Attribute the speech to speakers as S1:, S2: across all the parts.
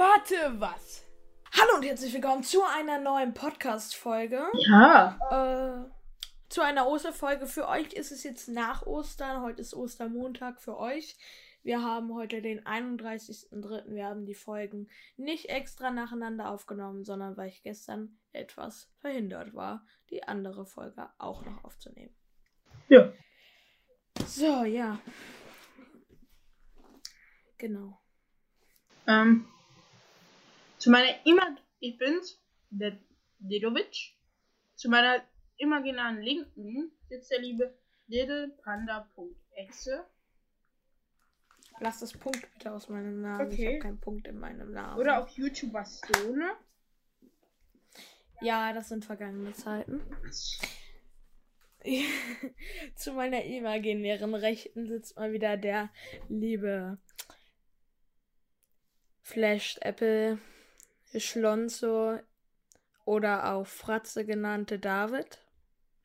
S1: Warte, was? Hallo und herzlich willkommen zu einer neuen Podcast-Folge.
S2: Ja.
S1: Äh, zu einer Osterfolge. Für euch ist es jetzt nach Ostern. Heute ist Ostermontag für euch. Wir haben heute den 31.03. Wir haben die Folgen nicht extra nacheinander aufgenommen, sondern weil ich gestern etwas verhindert war, die andere Folge auch noch aufzunehmen.
S2: Ja.
S1: So, ja. Genau.
S2: Ähm, zu meiner immer ich bin's, der Dedovic. Zu meiner imaginären Linken sitzt der liebe littlepanda.exe.
S1: Lass das Punkt bitte aus meinem Namen. Ich
S2: Okay.
S1: habe keinen Punkt in meinem Namen.
S2: Oder auf YouTuber Stone.
S1: Ja, das sind vergangene Zeiten. Zu meiner imaginären Rechten sitzt mal wieder der liebe Flashed Apple Schlonzo oder auch Fratze genannte David.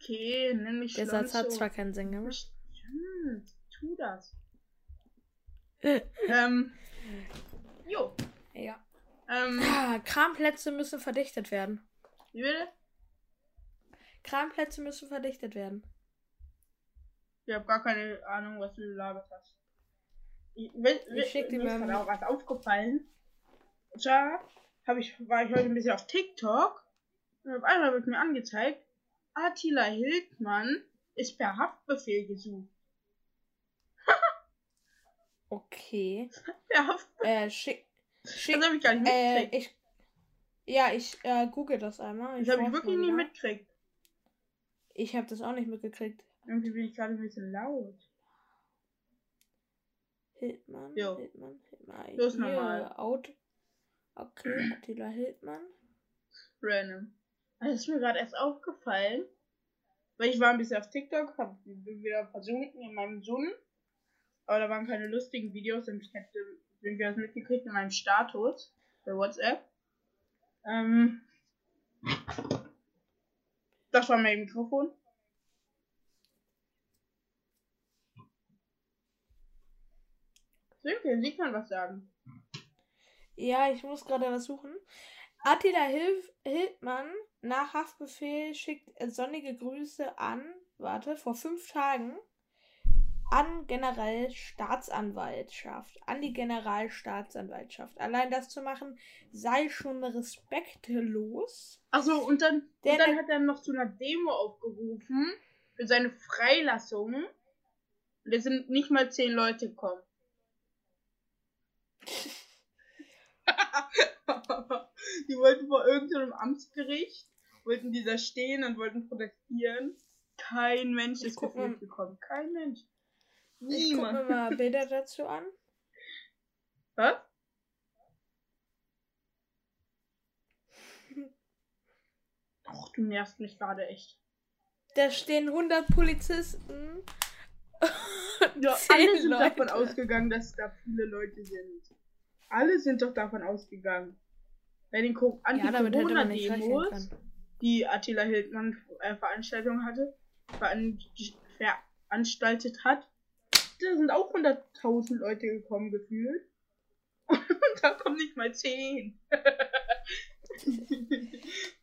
S2: Okay, nenn mich
S1: Der Satz hat
S2: Schlonzo.
S1: zwar keinen Sinn gemacht.
S2: Stimmt, tu das. ähm, jo.
S1: ja.
S2: Ähm,
S1: Ah, Kramplätze müssen verdichtet werden.
S2: wie bitte?
S1: Kramplätze müssen verdichtet werden.
S2: Ich habe gar keine Ahnung, was du gelabert hast. Ich, will, will,
S1: Ich schick dir
S2: mir ist
S1: mal-
S2: gerade auch was aufgefallen. Zwar hab ich, war ich heute ein bisschen auf TikTok und auf einmal wird mir angezeigt, Attila Hildmann ist per Haftbefehl gesucht.
S1: Okay.
S2: Per Haftbefehl.
S1: Äh, schick. Schick.
S2: Das habe ich gar nicht
S1: Äh,
S2: mitgekriegt.
S1: ich. Ja, ich äh, google das einmal.
S2: das habe ich wirklich
S1: wieder.
S2: mitgekriegt.
S1: Ich habe das auch nicht mitgekriegt.
S2: Irgendwie bin ich gerade ein bisschen laut.
S1: Hildmann,
S2: Jo.
S1: Hildmann, Hildmann.
S2: Los nochmal.
S1: Out. Okay, Attila Hildmann.
S2: Random. Das ist mir gerade erst aufgefallen. Weil ich war ein bisschen auf TikTok, hab wieder versunken in meinem Zoom. Aber da waren keine lustigen Videos und ich hätte irgendwie das mitgekriegt in meinem Status bei WhatsApp. Ähm, das war mein Mikrofon. Sönke, sie kann was sagen.
S1: Ja, ich muss gerade was suchen. Attila Hilf Hildmann nach Haftbefehl schickt sonnige Grüße an, warte, vor fünf Tagen an Generalstaatsanwaltschaft, an die Generalstaatsanwaltschaft. Allein das zu machen, sei schon respektlos.
S2: Achso, und dann,
S1: Der-
S2: und dann hat er noch zu einer Demo aufgerufen für seine Freilassung. Und es sind nicht mal zehn Leute gekommen. die wollten vor irgendeinem Amtsgericht, wollten die da stehen und wollten protestieren. Kein Mensch
S1: Ich
S2: ist
S1: guck
S2: gefühlt gekommen. Kein Mensch.
S1: Ich gucke mir
S2: Niemand.
S1: mal Bilder dazu an.
S2: Was? Och, du nervst mich gerade echt.
S1: Da stehen 100 Polizisten.
S2: Ja, alle sind
S1: Leute.
S2: davon ausgegangen, dass da viele Leute sind. Alle sind doch davon ausgegangen. Bei den Co-
S1: Ja,
S2: Anti-Corona-Demos, die Attila Hildmann äh, Veranstaltung hatte, veran veranstaltet hat, da sind auch 100.000 Leute gekommen gefühlt. Und da kommen nicht mal 10.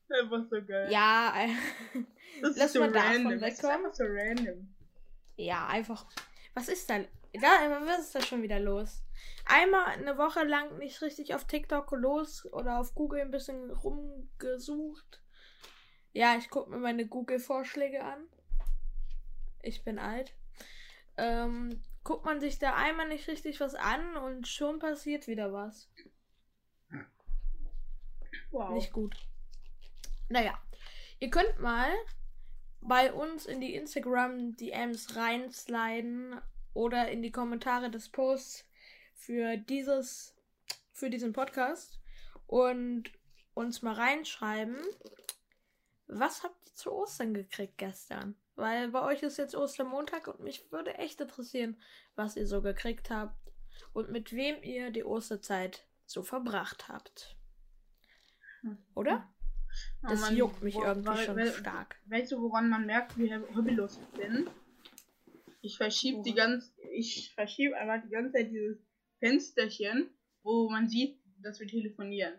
S2: Einfach so geil.
S1: Ja,
S2: das
S1: lass
S2: ist so
S1: mal davon
S2: random. Das ist einfach so random.
S1: ja, einfach. Was ist da? Was ist da schon wieder los? Einmal eine Woche lang nicht richtig auf TikTok los oder auf Google ein bisschen rumgesucht. Ja, ich gucke mir meine Google-Vorschläge an. Ich bin alt. Ähm, guckt man sich da einmal nicht richtig was an und schon passiert wieder was.
S2: Wow.
S1: Nicht gut. Naja, ihr könnt mal bei uns in die Instagram DMs reinsliden oder in die Kommentare des Posts für dieses für diesen Podcast und uns mal reinschreiben, was habt ihr zu Ostern gekriegt gestern? Weil bei euch ist jetzt Ostermontag und mich würde echt interessieren, was ihr so gekriegt habt und mit wem ihr die Osterzeit so verbracht habt. Oder? Das
S2: Mann,
S1: juckt mich
S2: wo-
S1: irgendwie schon
S2: weil-
S1: stark.
S2: Weißt du, woran man merkt, wie hobbylos ich bin? Ich verschiebe die
S1: Woran?
S2: ganz, ich verschiebe einfach die ganze Zeit dieses Fensterchen, wo man sieht, dass wir telefonieren.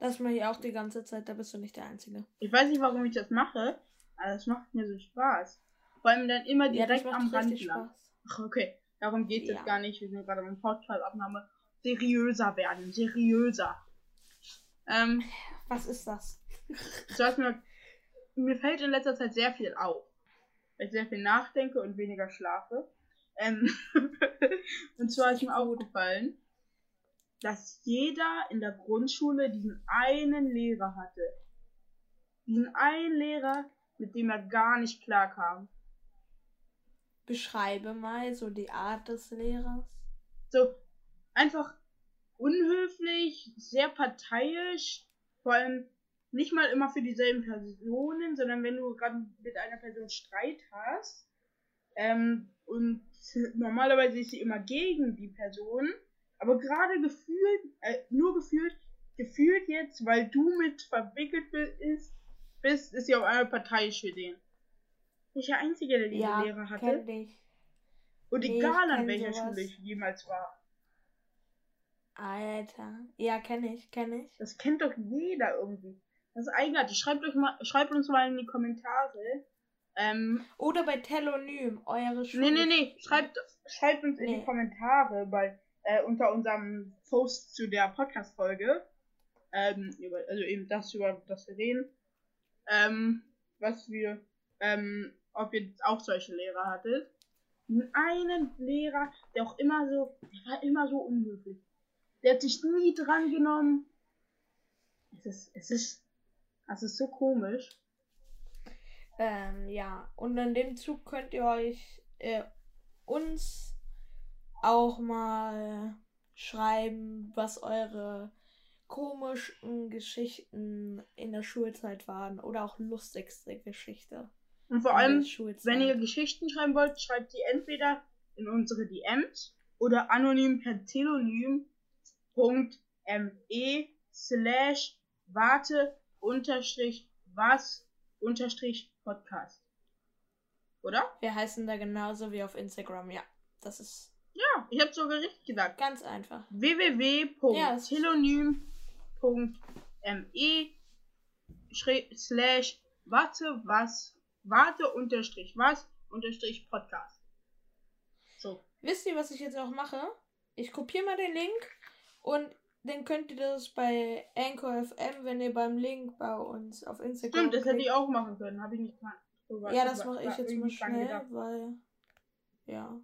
S1: Das mache ich auch die ganze Zeit, da bist du nicht der Einzige.
S2: Ich weiß nicht, warum ich das mache, aber es macht mir so Spaß. Vor allem dann immer
S1: Ja, das
S2: direkt
S1: macht
S2: am Rand lang.
S1: Spaß.
S2: Ach, okay. Darum geht es
S1: Ja.
S2: jetzt gar nicht. Wir sind gerade beim Podcast-Abnahme. Seriöser werden. Seriöser. Ähm,
S1: Was ist das?
S2: mir, mir fällt in letzter Zeit sehr viel auf. Weil ich sehr viel nachdenke und weniger schlafe. Ähm, und zwar ist mir aufgefallen, dass jeder in der Grundschule diesen einen Lehrer hatte. Diesen einen Lehrer, mit dem er gar nicht klarkam.
S1: Beschreibe mal so die Art des Lehrers.
S2: so einfach unhöflich, sehr parteiisch, vor allem nicht mal immer für dieselben Personen, sondern wenn du gerade mit einer Person Streit hast ähm, und normalerweise ist sie immer gegen die Person, aber gerade gefühlt, äh, nur gefühlt, gefühlt jetzt, weil du mit verwickelt bist, bist, ist sie auf einmal parteiisch für den. Ich der Einzige, der diese
S1: ja,
S2: Lehrer hatte. Und
S1: Nee,
S2: egal an welcher
S1: sowas.
S2: Schule ich jemals war.
S1: Alter. Ja, kenne ich, kenne ich.
S2: Das kennt doch jeder irgendwie. Das ist eigenartig. Schreibt, euch mal, schreibt uns mal in die Kommentare. Ähm,
S1: Oder bei Telonym, eure Schule.
S2: nee, nee, nee. Schreibt, schreibt uns in
S1: Nee.
S2: die Kommentare bei, äh, unter unserem Post zu der Podcast-Folge. Ähm, über, also eben das, über das wir reden. Ähm, was wir, ähm, ob ihr auch solche Lehrer hattet. Einen Lehrer, der auch immer so, der war immer so unhöflich. Der hat sich nie dran genommen. Es ist, es ist, es ist so komisch.
S1: Ähm, ja. Und in dem Zug könnt ihr euch äh, uns auch mal schreiben, was eure komischen Geschichten in der Schulzeit waren. Oder auch lustigste Geschichte.
S2: Und vor allem, wenn ihr Geschichten schreiben wollt, schreibt die entweder in unsere DMs oder anonym per Telonym.me slash warte unterstrich was unterstrich Podcast. Oder?
S1: Wir heißen da genauso wie auf Instagram, ja. Das ist
S2: Ja, ich habe sogar richtig gesagt.
S1: ganz einfach.
S2: www.telonym.me slash warte was warte unterstrich was unterstrich Podcast. So.
S1: Wisst ihr, was ich jetzt auch mache? Ich kopiere mal den Link und dann könnt ihr das bei Anchor FM, wenn ihr beim Link bei uns auf Instagram.
S2: Stimmt, das hätte ich auch machen können. Habe ich nicht dran. drüber-
S1: Ja, das mache ich jetzt mal schnell,
S2: gedacht.
S1: weil. Ja.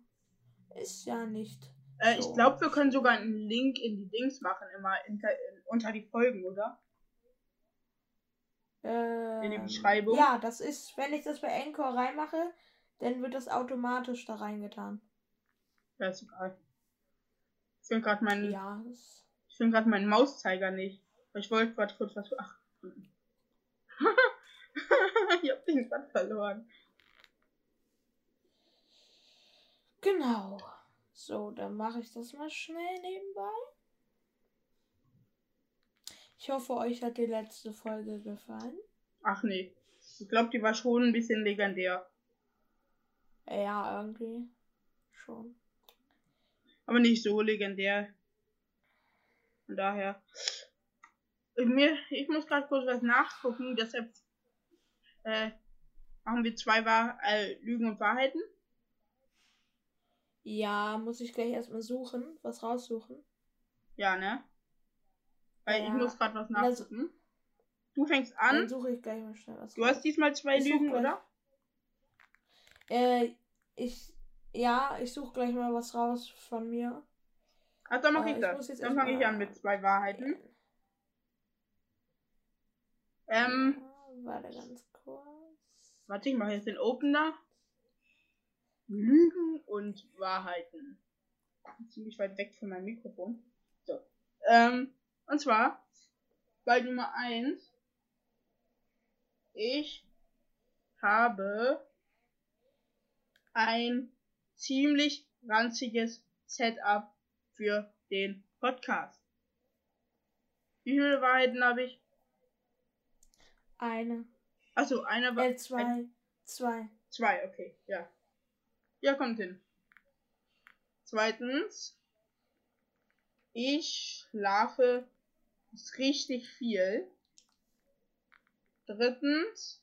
S1: Ist ja nicht.
S2: Äh,
S1: so.
S2: Ich glaube, wir können sogar einen Link in die Dings machen, immer inter, in, unter die Folgen, oder?
S1: Ähm,
S2: In die Beschreibung.
S1: Ja, das ist, wenn ich das bei Anchor reinmache, dann wird das automatisch da reingetan.
S2: Ja, ist egal. Ich finde gerade meinen,
S1: Ja, das,
S2: ich finde gerade meinen Mauszeiger nicht. Ich wollte gerade kurz was. Ach. ich hab den gerade verloren.
S1: genau. So, dann mache ich das mal schnell nebenbei. Ich hoffe, euch hat die letzte Folge gefallen.
S2: Ach nee. Ich glaube, die war schon ein bisschen legendär.
S1: Ja, irgendwie schon.
S2: Aber nicht so legendär. Von daher. Ich, mir, ich muss gerade kurz was nachgucken, deshalb äh, machen wir zwei Wahr äh, Lügen und Wahrheiten.
S1: Ja, muss ich gleich erstmal suchen, was raussuchen.
S2: Ja, ne? Weil ich
S1: Ja.
S2: muss gerade was nachgucken. Du fängst
S1: Dann
S2: an.
S1: suche ich gleich mal schnell was
S2: Du
S1: raus.
S2: hast diesmal zwei
S1: Ich
S2: Lügen, oder?
S1: Äh, ich. Ja, ich suche gleich mal was raus von mir.
S2: Ach, dann mach
S1: Äh,
S2: ich
S1: ich
S2: das. Dann fange ich an mit zwei Wahrheiten. Ähm,
S1: Ja, warte ganz kurz.
S2: warte, ich mache jetzt den Opener. Lügen und Wahrheiten. Ziemlich weit weg von meinem Mikrofon. So. Ähm, und zwar, bei Nummer 1. Ich habe ein ziemlich ranziges Setup für den Podcast. Wie viele Wahrheiten habe ich?
S1: Eine.
S2: Achso, eine war.
S1: Äh, zwei. Zwei.
S2: Zwei, okay, ja. Ja, kommt hin. Zweitens, Ich schlafe richtig viel. Drittens.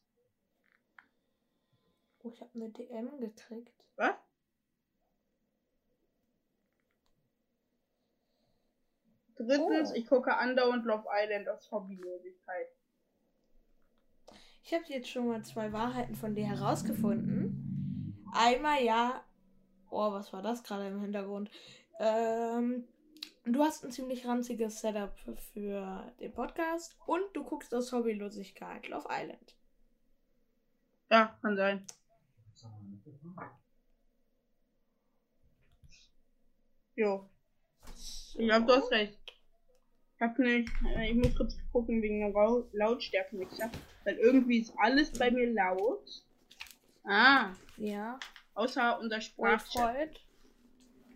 S1: Oh, ich habe eine DM gekriegt.
S2: Was? Drittens,
S1: Oh.
S2: ich gucke andauernd Love Island aus Hobbylosigkeit.
S1: Ich habe jetzt schon mal zwei Wahrheiten von dir herausgefunden. Einmal ja. Oh, was war das gerade im Hintergrund? Ähm, du hast ein ziemlich ranziges Setup für den Podcast und du guckst aus Hobbylosigkeit Love Island.
S2: Ja, kann sein. Jo, ich glaube, du hast recht. Ich hab nicht, äh, ich muss kurz gucken wegen der Lautstärkenmixer. Weil irgendwie ist alles bei mir laut. Ah,
S1: Ja.
S2: außer unser Sprachchat.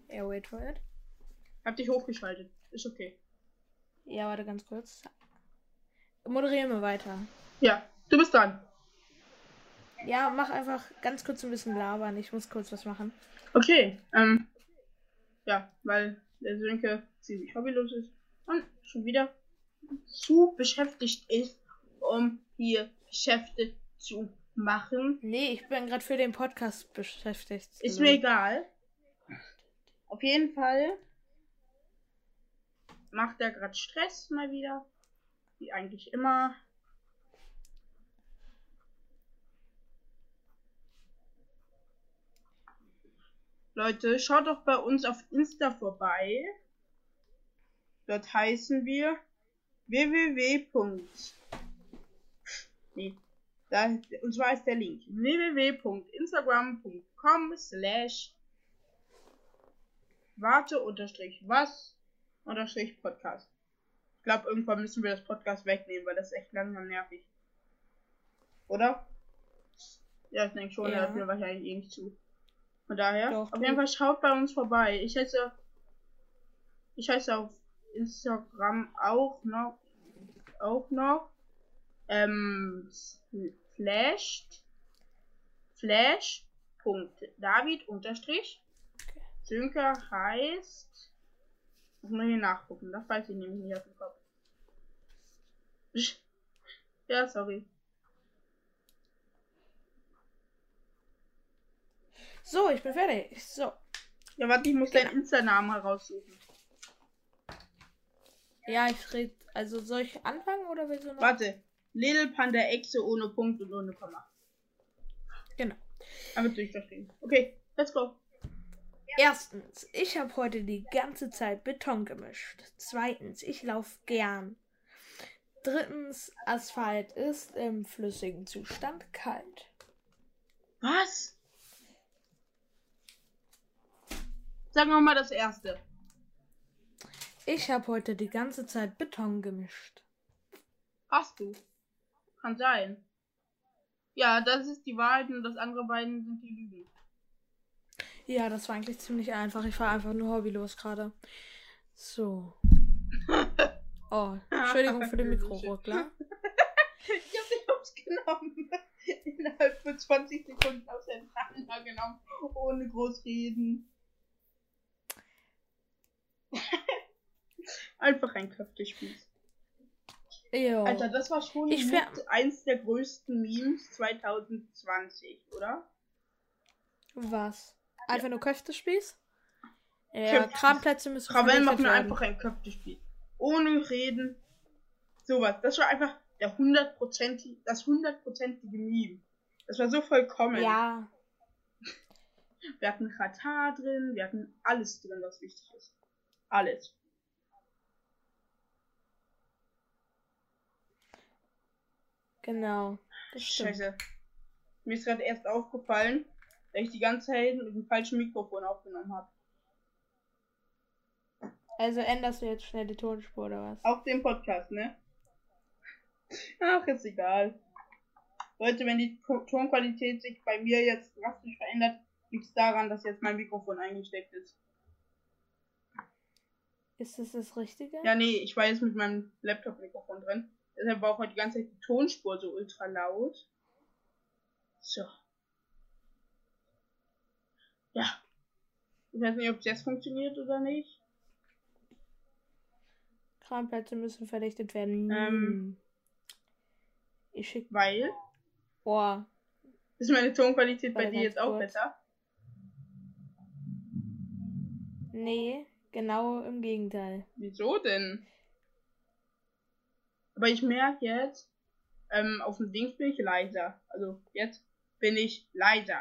S1: Ja, wait for it.
S2: Hab dich hochgeschaltet. Ist okay.
S1: Ja, warte ganz kurz. Moderieren wir weiter.
S2: Ja, du bist dran.
S1: Ja, mach einfach ganz kurz ein bisschen labern. Ich muss kurz was machen.
S2: Okay, ähm. Ja, weil der Sönke ziemlich hobbylos ist und schon wieder zu beschäftigt ist, um hier Geschäfte zu machen.
S1: Nee, ich bin gerade für den Podcast beschäftigt.
S2: Ist mir egal. Auf jeden Fall macht er gerade Stress mal wieder. Wie eigentlich immer. Leute, schaut doch bei uns auf Insta vorbei. Dort heißen wir www. Nee, da, und zwar ist der Link www.instagram.com slash warte unterstrich was unterstrich Podcast. Ich glaube, irgendwann müssen wir das Podcast wegnehmen, weil das ist echt langsam nervig. Oder? Ja, ich denke schon,
S1: Ja.
S2: hört mir wahrscheinlich eh nicht zu. Von daher,
S1: Doch,
S2: auf jeden Fall schaut bei uns vorbei. Ich heiße, ich heiße auf Instagram auch noch, auch noch, ähm, flashed, flash, Punkt, David, unterstrich, Sönke heißt, muss man hier nachgucken, das weiß ich nämlich nicht auf dem Kopf. Ja, sorry.
S1: So, ich bin fertig. So.
S2: Ja, warte, ich muss deinen Insta-Namen heraussuchen.
S1: Ja, ich red. Also soll ich anfangen oder willst du noch?
S2: Warte. Little Panda Echse ohne Punkt und ohne Komma.
S1: Genau.
S2: Einfach durchverstehen. Okay, let's go.
S1: Erstens, ich habe heute die ganze Zeit Beton gemischt. Zweitens, ich laufe gern. Drittens, Asphalt ist im flüssigen Zustand kalt.
S2: Was? Sagen wir mal das erste.
S1: Ich habe heute die ganze Zeit Beton gemischt.
S2: Hast du. Kann sein. Ja, das ist die Wahrheit und das andere beiden sind die Lügen.
S1: Ja, das war eigentlich ziemlich einfach. Ich war einfach nur hobbylos gerade. So. Oh, Entschuldigung für den Mikroruckler.
S2: Ich hab dich ausgenommen. Innerhalb von 20 Sekunden auseinandergenommen. Ohne groß reden. Einfach ein Köftespieß.
S1: Jo.
S2: Alter, das war schon
S1: Ich
S2: eins der größten Memes 2020, oder?
S1: Was? Einfach nur Köftespieß? Ja. Kramplätze müssen
S2: Krawell
S1: vernichtet
S2: machen
S1: werden.
S2: einfach ein Köftespieß. Ohne reden. Sowas. Das war einfach der hundertprozentige, das hundertprozentige Meme. Das war so vollkommen.
S1: Ja,
S2: Wir hatten Katar drin, wir hatten alles drin, was wichtig ist. Alles.
S1: Genau.
S2: Scheiße. Mir ist gerade erst aufgefallen, dass ich die ganze Zeit mit dem falschen Mikrofon aufgenommen habe.
S1: Also änderst du jetzt schnell die Tonspur oder was?
S2: Auf dem Podcast, ne? Ach, ist egal. Leute, wenn die To- Tonqualität sich bei mir jetzt drastisch verändert, liegt es daran, dass jetzt mein Mikrofon eingesteckt ist.
S1: Ist das das Richtige?
S2: Ja, nee, ich war jetzt mit meinem Laptop-Mikrofon drin. Deshalb war auch die ganze Zeit die Tonspur so ultra laut. So. Ja. Ich weiß nicht, ob es jetzt funktioniert oder nicht.
S1: Kranplätze müssen verdichtet werden.
S2: Ähm.
S1: Hm. Ich schick.
S2: Weil.
S1: Boah.
S2: Ist meine Tonqualität bei dir jetzt auch
S1: kurz.
S2: besser?
S1: Nee, genau im Gegenteil.
S2: Wieso denn? Aber ich merke jetzt, ähm, auf dem Dings bin ich leiser. Also jetzt bin ich leiser.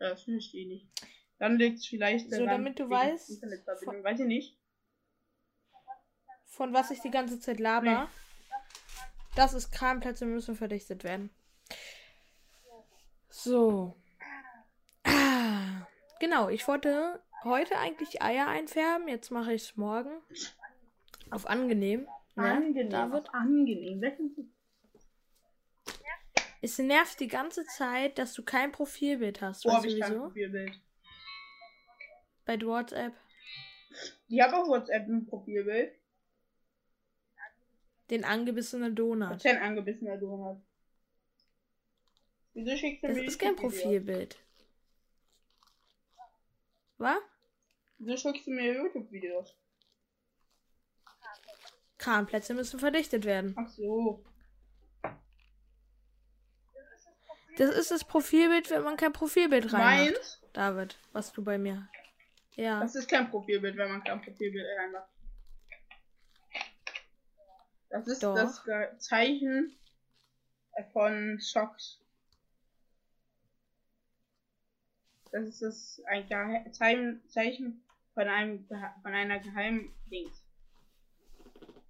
S2: Das verstehe ich nicht. Dann liegt es vielleicht
S1: So,
S2: daran,
S1: damit du weißt,
S2: Internetverbindung. Weiß ich nicht.
S1: Von was ich die ganze Zeit laber. Das ist Kranplätze müssen verdichtet werden. So. Ah, Genau, ich wollte heute eigentlich Eier einfärben. Jetzt mache ich es morgen. Auf angenehm. Ne,
S2: Angenehm.
S1: David?
S2: Angenehm. Welchen-
S1: Es nervt die ganze Zeit, dass du kein Profilbild hast.
S2: Wo
S1: Weißt
S2: habe
S1: du
S2: ich kein? Profilbild?
S1: Bei WhatsApp.
S2: Ich habe auf WhatsApp ein Profilbild.
S1: Den angebissenen Donut.
S2: Was ein angebissener Donut. Wieso schickst du
S1: Das
S2: mir
S1: ist kein? Profilbild. Was?
S2: Wieso schickst du mir YouTube-Videos?
S1: Kranplätze müssen verdichtet werden.
S2: Ach so.
S1: Das ist das Profilbild, wenn man kein Profilbild reinmacht.
S2: Meins?
S1: David, was du bei mir. Ja.
S2: Das ist kein Profilbild, wenn man kein Profilbild reinmacht. Das ist
S1: Doch.
S2: das Zeichen von Socks. Das ist das ein Gehe Zeichen, von einem von einer geheimen Dings.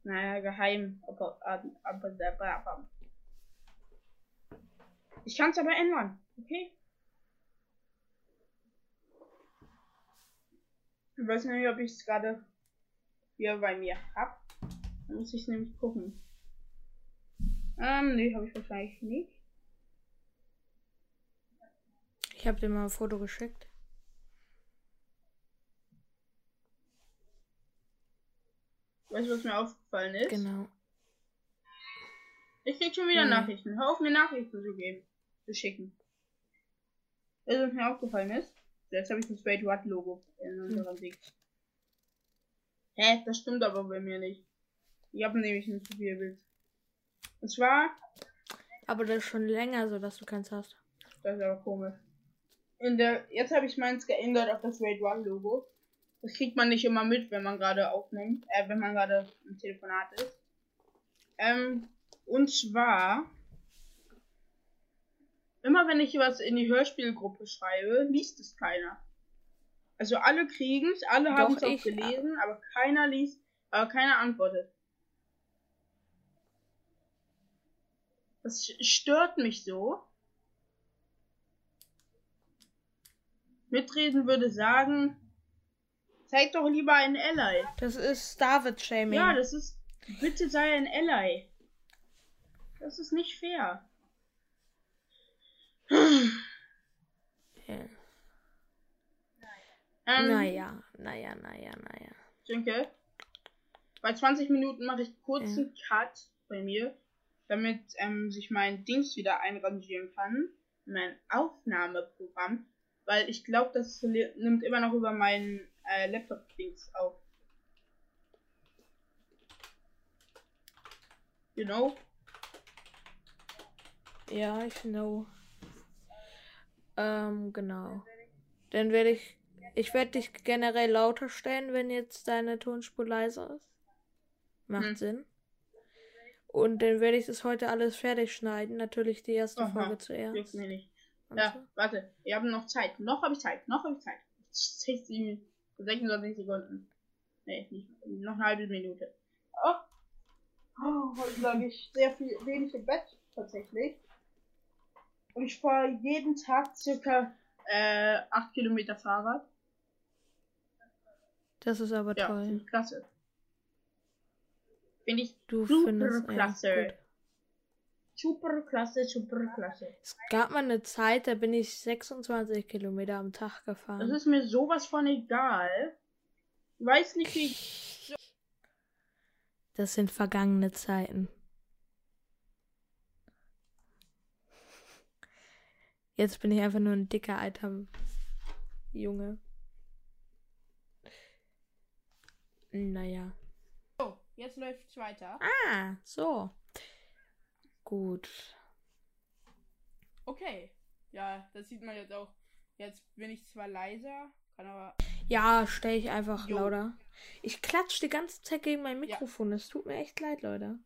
S2: Naja, geheim. Ich kann es aber ändern, okay? Ich weiß nicht, ob ich es gerade hier bei mir hab. Da muss ich nämlich gucken. Ähm, nee, habe ich wahrscheinlich nicht.
S1: Ich habe dir mal ein Foto geschickt.
S2: Weißt du, was mir aufgefallen ist?
S1: Genau.
S2: Ich krieg schon wieder
S1: Hm.
S2: Nachrichten. Hör auf, mir Nachrichten zu geben. Zu schicken. Weißt du, was mir aufgefallen ist? Jetzt habe ich das Straight What Logo in unserem Ding. Hä? Das stimmt aber bei mir nicht. Ich habe nämlich ein Profilbild. Und zwar,
S1: Aber das ist schon länger so, dass du keins hast.
S2: das ist aber komisch. In der, jetzt habe ich meins geändert auf das Raid One Logo. Das kriegt man nicht immer mit, wenn man gerade aufnimmt, äh, wenn man gerade im Telefonat ist. Ähm, und zwar, immer wenn ich was in die Hörspielgruppe schreibe, liest es keiner. Also alle kriegen es, alle haben es auch gelesen, aber keiner liest, aber keiner antwortet. Das stört mich so. Mitreden würde sagen, zeig doch lieber ein Ally.
S1: Das ist David Shaming.
S2: Ja, das ist, bitte sei ein Ally. Das ist nicht fair.
S1: Ja.
S2: Ähm,
S1: Naja, naja, naja, naja.
S2: Ich denke, bei 20 Minuten mache ich kurz einen Cut bei mir, damit ähm, sich mein Dings wieder einrangieren kann. Mein Aufnahmeprogramm. Weil ich glaube, das nimmt immer noch über meinen äh, Laptop-Dings auf. You know?
S1: Ja, ich know. Ähm, genau. Dann werde ich. Ich werde dich generell lauter stellen, wenn jetzt deine Tonspur leiser ist. Macht
S2: Hm.
S1: Sinn. Und dann werde ich das heute alles fertig schneiden. Natürlich die erste
S2: Aha,
S1: Folge zuerst.
S2: Ja, warte. Wir haben noch Zeit. Noch habe ich Zeit. Noch habe ich Zeit. 60, 26 Sekunden. Nee, nicht. Noch eine halbe Minute. Oh. Oh, heute lag ich sehr viel wenig im Bett, tatsächlich. Und ich fahre jeden Tag circa äh, 8 Kilometer Fahrrad.
S1: Das ist aber
S2: Ja,
S1: toll.
S2: klasse. Finde ich
S1: Du
S2: super
S1: findest
S2: klasse.
S1: Ja, gut.
S2: super klasse, super klasse.
S1: Es gab mal eine Zeit, da bin ich 26 Kilometer am Tag
S2: Das
S1: gefahren.
S2: ist mir sowas von egal. Ich weiß nicht, wie ich
S1: Das sind vergangene Zeiten. Jetzt bin ich einfach nur ein dicker alter Junge. Naja.
S2: jetzt läuft's weiter.
S1: Ah, so. Gut.
S2: Okay. Ja, das sieht man jetzt auch. Jetzt bin ich zwar leiser, kann aber.
S1: Ja, stell ich einfach
S2: Jo.
S1: lauter. Ich klatsch die ganze Zeit gegen mein Mikrofon. Es tut mir echt leid, Leute.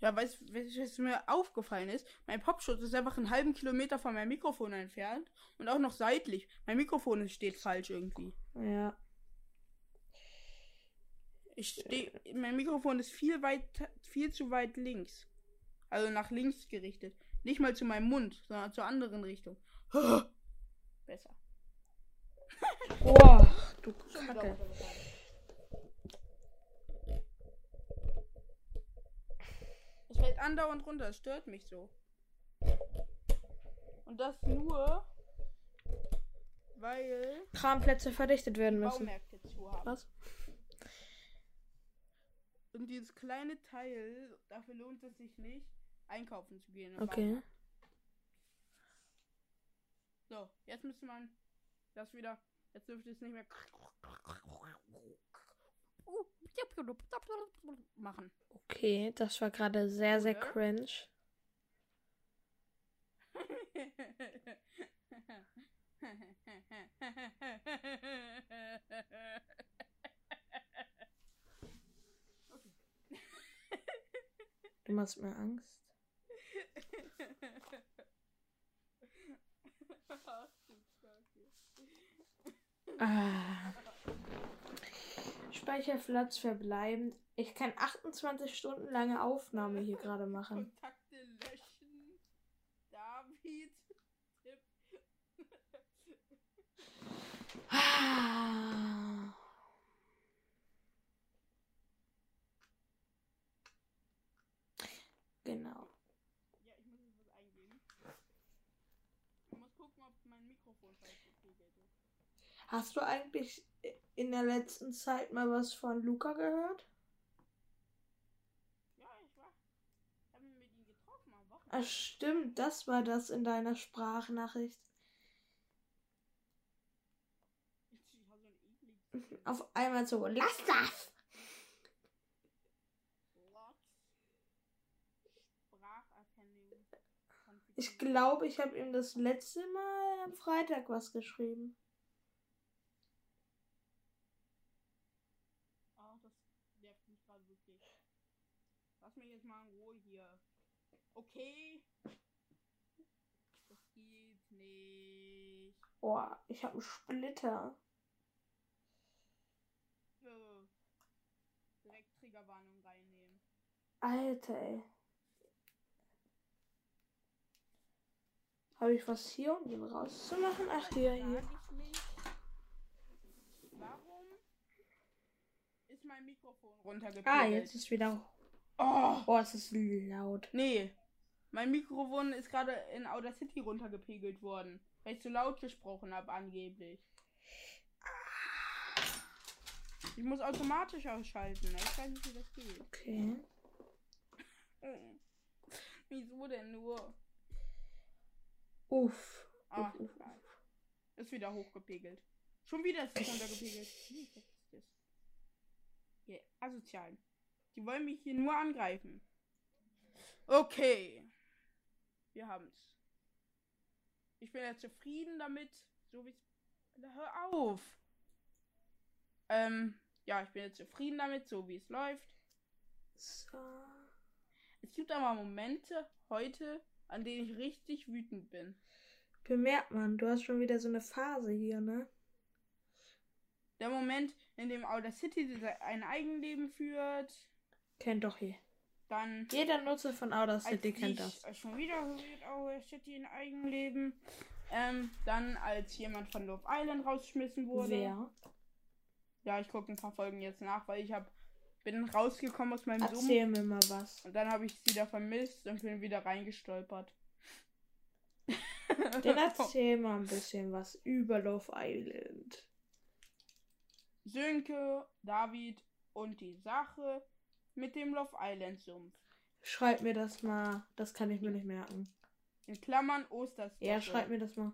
S2: Ja, weißt du, was mir aufgefallen ist? Mein Popschutz ist einfach einen halben Kilometer von meinem Mikrofon entfernt und auch noch seitlich. Mein Mikrofon steht falsch irgendwie.
S1: Ja.
S2: Ich stehe, mein Mikrofon ist viel weit, viel zu weit links. Also nach links gerichtet. Nicht mal zu meinem Mund, sondern zur anderen Richtung. Besser.
S1: Boah, du Kacke.
S2: Es fällt andauernd runter, es stört mich so. Und das nur, weil
S1: Kramplätze verdichtet werden müssen.
S2: Baumärkte zu haben.
S1: Was?
S2: Und dieses kleine Teil, dafür lohnt es sich nicht, einkaufen zu gehen.
S1: Okay.
S2: So, jetzt müsste man das wieder. Jetzt dürfte es nicht mehr machen.
S1: Okay, das war gerade sehr, sehr
S2: Oder?
S1: cringe. Du machst mir Angst.
S2: Ach, du Kacke.
S1: Ah. Speicherplatz verbleibend. Ich kann 28 Stunden lange Aufnahme hier gerade machen.
S2: Kontakte löschen. David.
S1: Ah. Genau.
S2: Ja, ich muss jetzt was eingeben. Ich muss gucken, ob mein Mikrofon falsch gepegelt ist.
S1: Hast du eigentlich in der letzten Zeit mal was von Luca gehört?
S2: Ja, ich war. Ich habe mich mit ihm getroffen am
S1: Ah,
S2: Wochenende.
S1: stimmt, das war das in deiner Sprachnachricht. Auf einmal so, lass das! Ich glaube, ich habe ihm das letzte Mal am Freitag was geschrieben.
S2: Ah, das nervt mich gerade wirklich. Lass mich jetzt mal in Ruhe hier. Okay. Das geht nicht.
S1: Boah, ich habe einen Splitter.
S2: Äh, direkt Triggerwarnung reinnehmen.
S1: Alter, ey. Habe ich was hier, um den rauszumachen? Ach, hier, hier.
S2: mich, warum ist mein Mikrofon runtergepegelt?
S1: Ah, jetzt ist wieder.
S2: Oh,
S1: Boah, es ist laut.
S2: nee. Mein Mikrofon ist gerade in Outer City runtergepegelt worden, weil ich zu laut gesprochen habe, angeblich. Ich muss automatisch ausschalten. ne? Ich weiß nicht, wie das geht.
S1: Okay.
S2: Wieso denn nur?
S1: Uff.
S2: Ah,
S1: Uff, uff.
S2: Ist wieder hochgepegelt. Schon wieder ist es runtergepegelt. Yeah, asozial. Die wollen mich hier nur angreifen. Okay. Wir haben's. Ich bin ja zufrieden damit, so wie es. Hör auf! Ähm, ja, ich bin jetzt zufrieden damit, so wie es läuft.
S1: So.
S2: Es gibt aber Momente heute, an denen ich richtig wütend bin.
S1: Bemerkt man, du hast schon wieder so eine Phase hier, ne?
S2: Der Moment, in dem Outer City ein Eigenleben führt,
S1: Kennt doch hier.
S2: Dann
S1: Jeder Nutzer von Outer
S2: als
S1: City kennt
S2: ich,
S1: das.
S2: schon wieder wird Outer City ein Eigenleben, ähm, dann als jemand von Love Island rausgeschmissen wurde.
S1: Wer?
S2: Ja, ich gucke ein paar Folgen jetzt nach, weil ich hab, bin rausgekommen aus meinem Sumpf
S1: Erzähl mir mal was.
S2: und dann habe ich sie wieder vermisst und bin wieder reingestolpert.
S1: Dann erzähl mal ein bisschen was über Love Island.
S2: Sönke, David und die Sache mit dem Love Island Sumpf.
S1: Schreib mir das mal. Das kann ich mir nicht merken.
S2: In Klammern Osterstory.
S1: Ja, schreib mir das mal.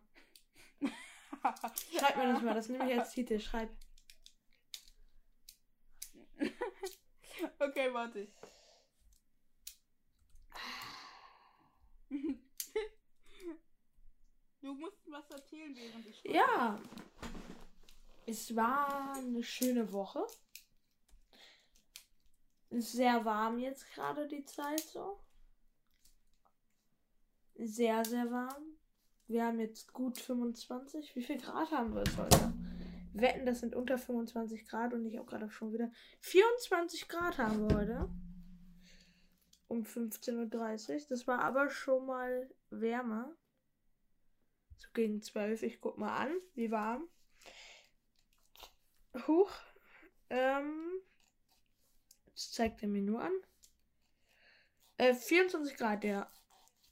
S1: Schreib mir das mal. Das nehme ich als Titel. Schreib.
S2: Okay, warte. Du musst was erzählen, während ich. schreibe.
S1: Ja. Es war eine schöne Woche. Ist sehr warm jetzt gerade die Zeit so. Sehr, sehr warm. Wir haben jetzt gut 25. Wie viel Grad haben wir es heute? Wetten, das sind unter 25 Grad und ich habe gerade schon wieder 24 Grad haben wir heute. Um 15.30 Uhr. Das war aber schon mal wärmer. So gegen 12. Ich guck mal an, wie warm. Huch. Ähm. Das zeigt er mir nur an. Äh, 24 Grad, ja.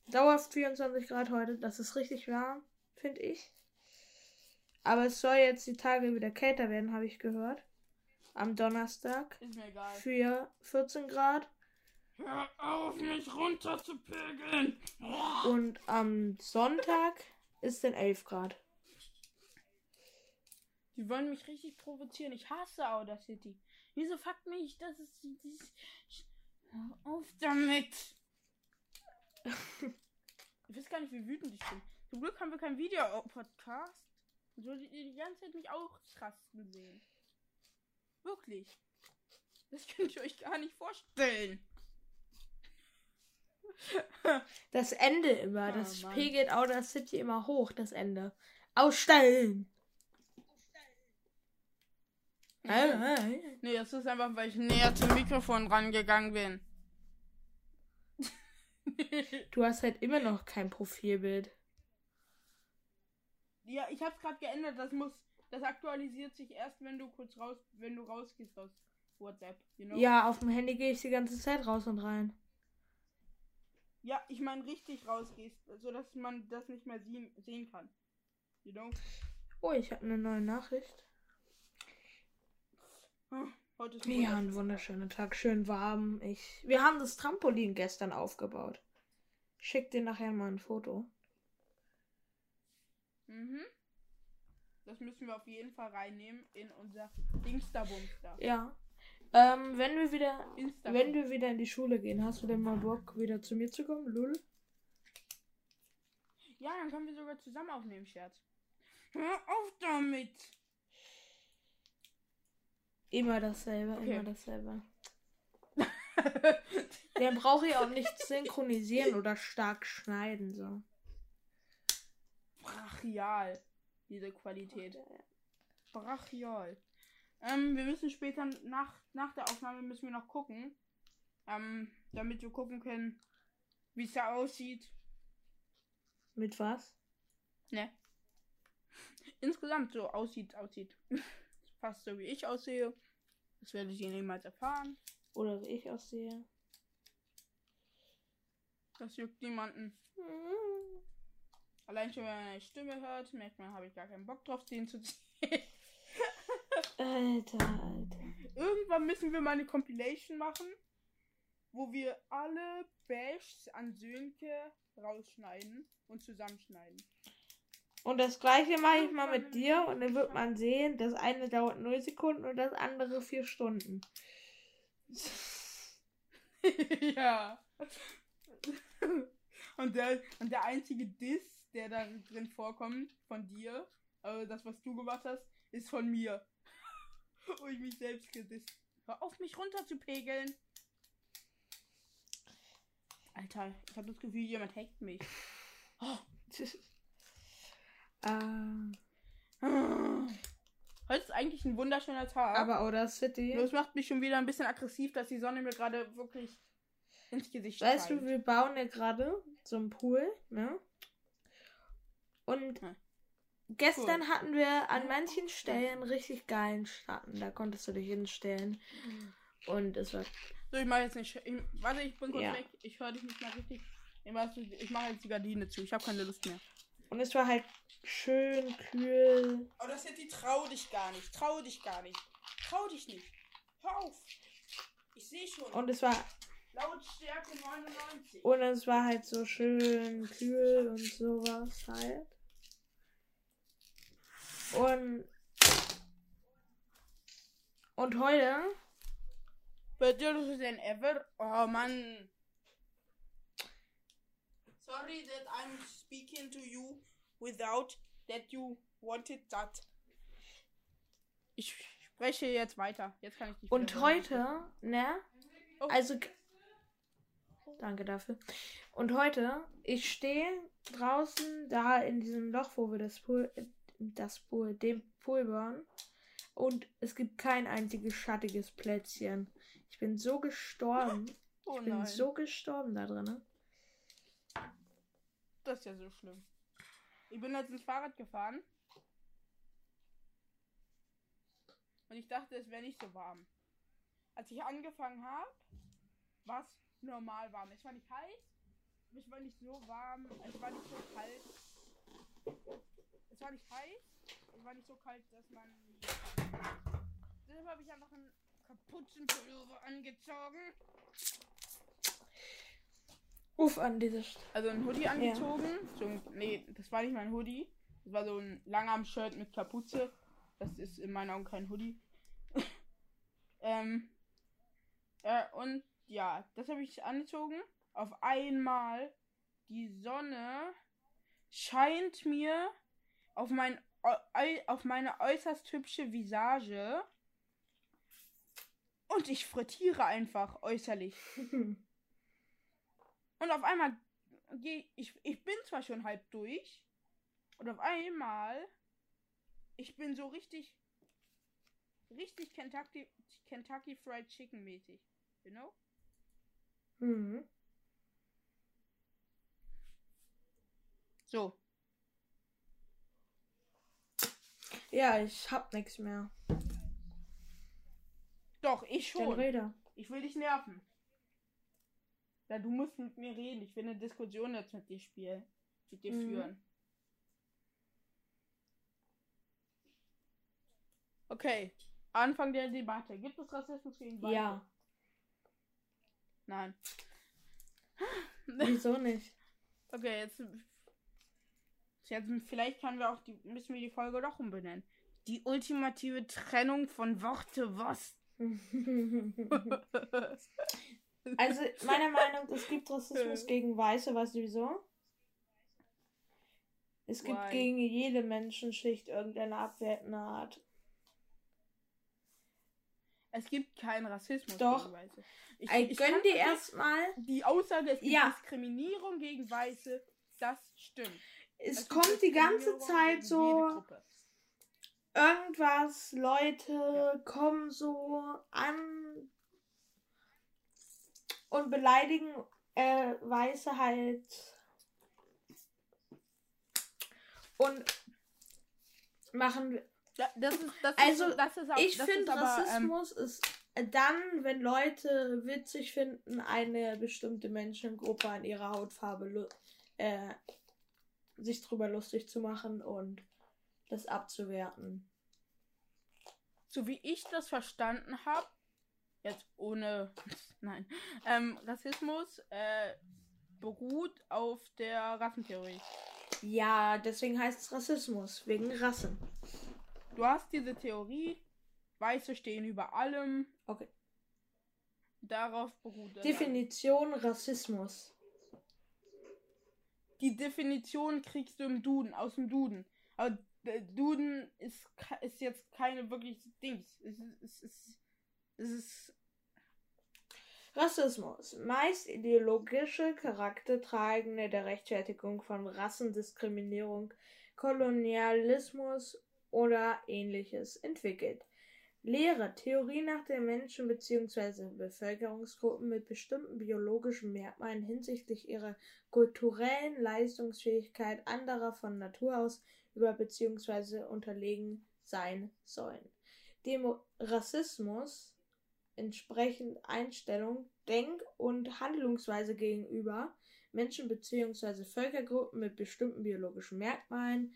S1: Dauerhaft 24 Grad heute. Das ist richtig warm, finde ich. Aber es soll jetzt die Tage wieder kälter werden, habe ich gehört. Am Donnerstag.
S2: Ist mir egal.
S1: Für 14 Grad.
S2: Hör auf, mich runter zu pegeln.
S1: Und am Sonntag ist dann 11 Grad.
S2: Die wollen mich richtig provozieren. Ich hasse Audacity. Wieso fuckt mich das? Ist. Hör auf damit. ich weiß gar nicht, wie wütend ich bin. Zum Glück haben wir kein Video-Podcast. Solltet ihr die ganze Zeit mich ausrasten sehen. Wirklich. Das könnt ihr euch gar nicht vorstellen.
S1: Das Ende immer.
S2: Oh,
S1: das
S2: Mann.
S1: pegelt Audacity immer hoch, das Ende. Ausstellen! Äh.
S2: Nee, das ist einfach, weil ich näher zum Mikrofon rangegangen bin.
S1: Du hast halt immer noch kein Profilbild.
S2: ja, ich hab's gerade geändert. Das muss, das aktualisiert sich erst, wenn du kurz raus, wenn du rausgehst aus WhatsApp. You know?
S1: Ja, auf dem Handy gehe ich die ganze Zeit raus und rein.
S2: Ja, ich meine richtig rausgehst, so dass man das nicht mehr sehen, sehen kann. You know?
S1: Oh, ich habe eine neue Nachricht.
S2: Hm, Heute ist
S1: Ja, ein wunderschöner Tag, schön warm. Ich, wir haben das Trampolin gestern aufgebaut. Schick dir nachher mal ein Foto.
S2: Mhm. Das müssen wir auf jeden Fall reinnehmen in unser Dingsterbumster.
S1: Ja. Ähm, wenn wir wieder,
S2: Insta
S1: wenn wir wieder in die Schule gehen, hast du denn mal Bock, wieder zu mir zu kommen, Lul?
S2: Ja, dann können wir sogar zusammen aufnehmen, Scherz. Hör auf damit!
S1: Immer dasselbe,
S2: Okay.
S1: immer dasselbe. Der braucht ja auch nicht synchronisieren oder stark schneiden, so.
S2: Brachial. Diese Qualität. Brachial. Ähm, wir müssen später nach, nach der Aufnahme müssen wir noch gucken. Ähm, damit wir gucken können, wie es da aussieht.
S1: Mit was?
S2: Ne? Insgesamt so aussieht, aussieht. Fast so wie ich aussehe. Das werde ich niemals erfahren.
S1: Oder wie ich aussehe.
S2: Das juckt niemanden. Allein schon, wenn man meine Stimme hört, merkt man, habe ich gar keinen Bock drauf, den zu sehen.
S1: Alter, Alter.
S2: Irgendwann müssen wir mal eine Compilation machen, wo wir alle Bashs an Sönke rausschneiden und zusammenschneiden.
S1: Und das gleiche mache ich mal mit dir und dann wird man sehen, das eine dauert 0 Sekunden und das andere 4 Stunden.
S2: ja. und, der, und der einzige Diss, der da drin vorkommt, von dir, also das, was du gemacht hast, ist von mir. Wo ich mich selbst gedisst. Hör auf, mich runter zu pegeln. Alter, ich habe das Gefühl, jemand hackt mich.
S1: Äh,
S2: Heute ist eigentlich ein wunderschöner Tag.
S1: aber Oder City.
S2: Nur es macht mich schon wieder ein bisschen aggressiv, dass die Sonne mir gerade wirklich ins Gesicht
S1: Weißt du,
S2: scheint.
S1: wir bauen ja gerade so einen Pool, ne? Und
S2: Hm.
S1: gestern hatten wir an manchen Stellen richtig geilen Schatten. Da konntest du dich hinstellen. Und es war.
S2: So, ich mache jetzt nicht. Ich, warte, ich bin kurz
S1: Ja.
S2: weg. Ich höre dich nicht mehr richtig. Ich mache jetzt die Gardine zu. Ich habe keine Lust mehr.
S1: Und es war halt schön kühl.
S2: Aber das die trau dich gar nicht. Trau dich gar nicht. Trau dich nicht. Hör auf. Ich sehe schon.
S1: Und es war.
S2: Lautstärke 99.
S1: Und es war halt so schön kühl und sowas halt. Und. Und heute
S2: Better than ever. Oh Mann. Sorry that I'm speaking to you without that you wanted that. Ich spreche jetzt weiter. Jetzt kann ich
S1: Und heute, ne?
S2: Oh.
S1: Also. Danke dafür. Und heute, ich stehe draußen da in diesem Loch, wo wir das Pool, das Pool, den Pool bauen. Und es gibt kein einziges schattiges Plätzchen. Ich bin so gestorben.
S2: Oh
S1: Ich bin
S2: nein.
S1: so gestorben da drin.
S2: Das ist ja so schlimm. Ich bin letztens Fahrrad gefahren. Und ich dachte, es wäre nicht so warm. Als ich angefangen habe, war es normal warm. Es war nicht heiß, es war nicht so warm. Es war nicht so kalt. Es war nicht heiß, es war nicht so kalt, dass man. Deshalb habe ich einfach einen Kapuzenpullover angezogen.
S1: Uff, an diese St
S2: also ein Hoodie angezogen. So ein, nee, das war nicht mein Hoodie. Das war so ein Langarm-Shirt mit Kapuze. Das ist in meinen Augen kein Hoodie. ähm, äh, und ja, das habe ich angezogen. Auf einmal die Sonne scheint mir auf mein auf meine äußerst hübsche Visage und ich frittiere einfach äußerlich. Und auf einmal gehe ich, ich bin zwar schon halb durch. Und auf einmal, ich bin so richtig, richtig Kentucky, Kentucky Fried Chicken mäßig. You know?
S1: hm.
S2: So.
S1: Ja, ich hab nichts mehr.
S2: Doch, ich schon. Ich will dich nerven. Ja, du musst mit mir reden. Ich will eine Diskussion jetzt mit dir spielen. Mit dir
S1: Mhm.
S2: führen. Okay. Anfang der Debatte. Gibt es Rassismus gegen Weiße?
S1: Ja.
S2: Nein.
S1: Wieso nicht?
S2: Okay, jetzt, jetzt vielleicht können wir auch die müssen wir die Folge doch umbenennen. Die ultimative Trennung von Worte was.
S1: Also, meiner Meinung nach, es gibt Rassismus
S2: Äh.
S1: gegen Weiße, weißt du wieso? Es gibt
S2: Why?
S1: gegen jede Menschenschicht irgendeine abwertende Art.
S2: es gibt keinen Rassismus
S1: Doch.
S2: gegen Weiße. Ich, ich
S1: gönn dir erstmal.
S2: die Aussage, es gibt
S1: Ja.
S2: Diskriminierung gegen Weiße, das stimmt.
S1: Es
S2: gibt
S1: kommt die ganze Zeit so irgendwas, Leute kommen so an und beleidigen äh, Weiße halt. Und machen
S2: das ist, das
S1: Also,
S2: ist, das ist auch,
S1: Ich finde,
S2: ähm,
S1: Rassismus ist dann, wenn Leute witzig finden, eine bestimmte Menschengruppe an ihrer Hautfarbe äh, sich drüber lustig zu machen und das abzuwerten.
S2: so wie ich das verstanden habe, jetzt ohne, nein, ähm, Rassismus äh, beruht auf der Rassentheorie.
S1: Ja, deswegen heißt es Rassismus, wegen Rassen.
S2: Du hast diese Theorie, Weiße stehen über allem,
S1: Okay.
S2: darauf beruht das.
S1: Definition Rassismus.
S2: Die Definition kriegst du im Duden, aus dem Duden. Aber der Duden ist, ist jetzt keine wirklich Dings. Es ist, es ist, es ist
S1: Rassismus. Meist ideologische Charakter tragende der Rechtfertigung von Rassendiskriminierung, Kolonialismus oder ähnliches entwickelt. Lehre, Theorie nach der Menschen bzw. Bevölkerungsgruppen mit bestimmten biologischen Merkmalen hinsichtlich ihrer kulturellen Leistungsfähigkeit anderer von Natur aus über bzw. unterlegen sein sollen. Dem Rassismus entsprechend Einstellung, Denk- und Handlungsweise gegenüber Menschen bzw. Völkergruppen mit bestimmten biologischen Merkmalen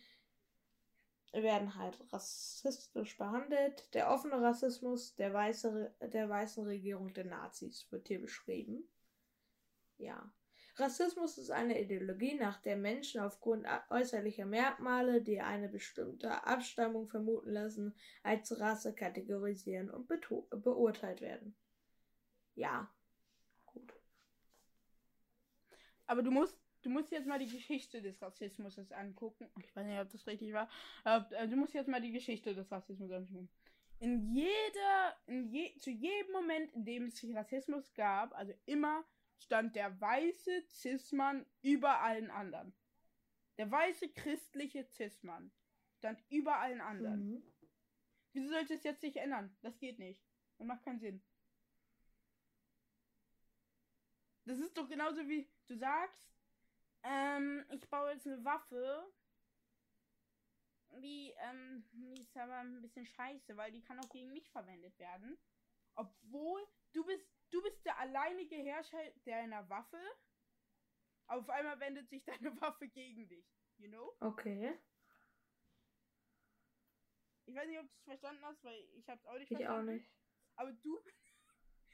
S1: werden halt rassistisch behandelt. Der offene Rassismus der, weiße, der weißen Regierung der Nazis wird hier beschrieben. Ja. Rassismus ist eine Ideologie, nach der Menschen aufgrund äußerlicher Merkmale, die eine bestimmte Abstammung vermuten lassen, als Rasse kategorisieren und beurteilt werden. Ja. Gut.
S2: Aber du musst, du musst jetzt mal die Geschichte des Rassismus angucken. Ich weiß nicht, ob das richtig war. Äh, du musst jetzt mal die Geschichte des Rassismus angucken. In jeder, in je, zu jedem Moment, in dem es Rassismus gab, also immer stand der weiße Cis-Mann über allen anderen. Der weiße christliche Cis-Mann stand über allen anderen.
S1: Mhm.
S2: Wieso sollte es jetzt sich ändern? Das geht nicht. Das macht keinen Sinn. Das ist doch genauso wie du sagst, ähm, ich baue jetzt eine Waffe. Wie, ähm, die ist aber ein bisschen scheiße, weil die kann auch gegen mich verwendet werden. Obwohl, du bist, du bist der alleinige Herrscher deiner Waffe. Auf einmal wendet sich deine Waffe gegen dich. You know?
S1: Okay.
S2: Ich weiß nicht, ob du es verstanden hast, weil ich hab's auch nicht
S1: Ich auch
S2: verstanden.
S1: nicht.
S2: Aber du.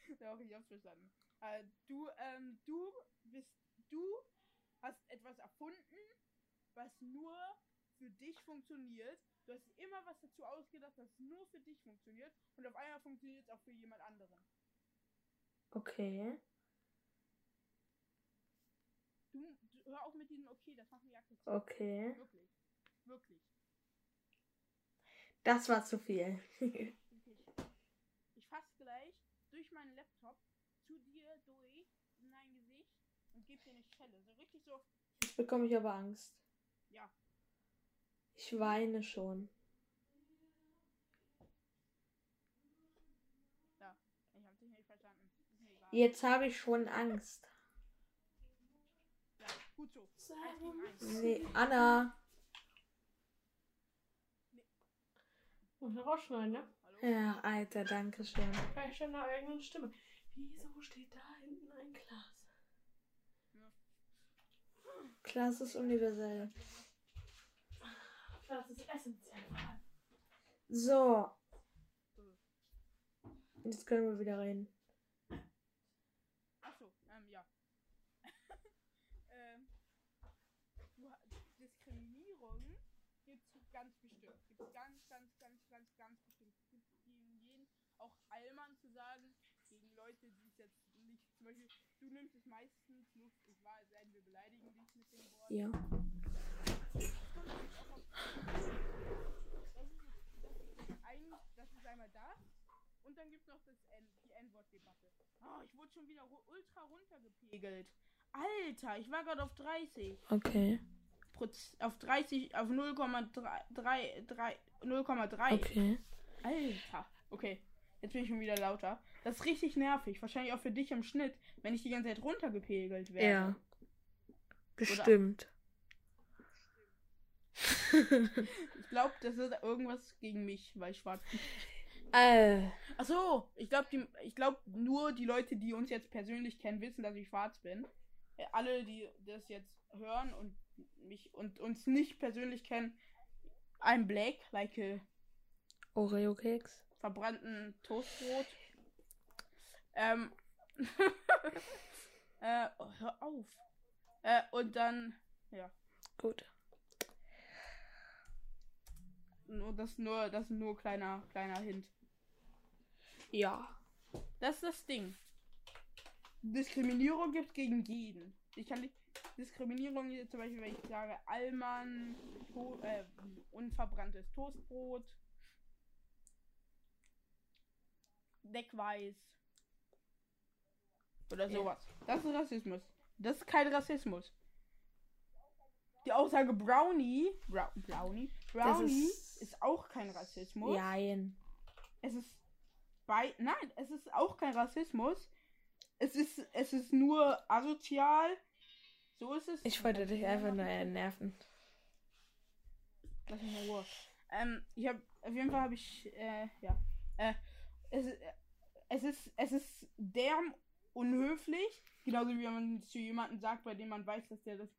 S2: Doch, ich hab's verstanden. Äh, du, ähm, du bist. Du hast etwas erfunden, was nur für dich funktioniert. Du hast immer was dazu ausgedacht, was nur für dich funktioniert. Und auf einmal funktioniert es auch für jemand anderen.
S1: Okay.
S2: Du, du hör auf mit diesem Okay, das macht mich aggressiv.
S1: Okay.
S2: Wirklich. Wirklich.
S1: Das war zu viel.
S2: Ich fass gleich durch meinen Laptop zu dir durch in dein Gesicht und geb dir eine Schelle. So richtig so.
S1: Jetzt bekomme ich aber Angst.
S2: Ja.
S1: Ich weine schon.
S2: Ja. Ich hab dich nicht verstanden. Ist mir egal.
S1: Jetzt habe ich schon Angst. Nee, Anna.
S3: Muss man rausschneiden, ne?
S1: Ja, Alter, danke schön.
S3: Bei deiner eigenen Stimme. Wieso steht da hinten ein Glas?
S1: Klasse ist universell.
S3: Das ist essentiell.
S1: So. Jetzt können wir wieder reden.
S2: Achso, ähm, ja. ähm, du, ha- Diskriminierung gibt's ganz bestimmt. Gibt's ganz, ganz, ganz, ganz, ganz bestimmt. Gibt's gegen jeden, auch Allmann zu sagen, gegen Leute, die es jetzt nicht, zum Beispiel, du nimmst es meistens nur, ich war, werden wir beleidigen dich mit dem Wort.
S1: Ja.
S2: Das ist, einmal das. Und dann gibt es noch das N, die N-Wort-Debatte. Oh, ich wurde schon wieder ultra runtergepegelt. Alter, ich war gerade auf 30.
S1: Okay.
S2: Proz auf 30, auf 0,3. 0,3.
S1: Okay.
S2: Alter. Okay, jetzt bin ich schon wieder lauter. Das ist richtig nervig. Wahrscheinlich auch für dich im Schnitt, wenn ich die ganze Zeit runtergepegelt werde.
S1: Ja. Bestimmt.
S2: Ich glaube, das ist irgendwas gegen mich, weil ich schwarz bin.
S1: äh,
S2: Ach so, ich glaube, ich glaube nur die Leute, die uns jetzt persönlich kennen, wissen, dass ich schwarz bin. Äh, Alle, die das jetzt hören und mich und uns nicht persönlich kennen, I'm black, like a
S1: Oreo-Keks.
S2: verbrannten Toastbrot. Ähm. äh, hör auf. Äh, und dann, ja,
S1: Gut.
S2: nur das nur, das ist nur kleiner, kleiner Hint.
S1: Ja.
S2: Das ist das Ding. Diskriminierung gibt gegen jeden. Ich kann nicht. Diskriminierung zum Beispiel, wenn ich sage, Allmann, to äh, unverbranntes Toastbrot, Deckweiß. Oder
S1: Ja.
S2: sowas. Das ist Rassismus. Das ist kein Rassismus. Die Aussage Brownie, Bra Brownie, Brownie
S1: ist-
S2: ist, auch kein Rassismus.
S1: Jein.
S2: Es ist bei. Nein, es ist auch kein Rassismus. Es ist, es ist nur asozial. So ist es.
S1: Ich wollte dich einfach nur nerven.
S2: Lass mich mal Ruhe. Ähm, ich habe auf jeden Fall habe ich äh, ja äh, es, es ist es ist derm unhöflich, genauso wie wenn man zu jemandem sagt, bei dem man weiß, dass der das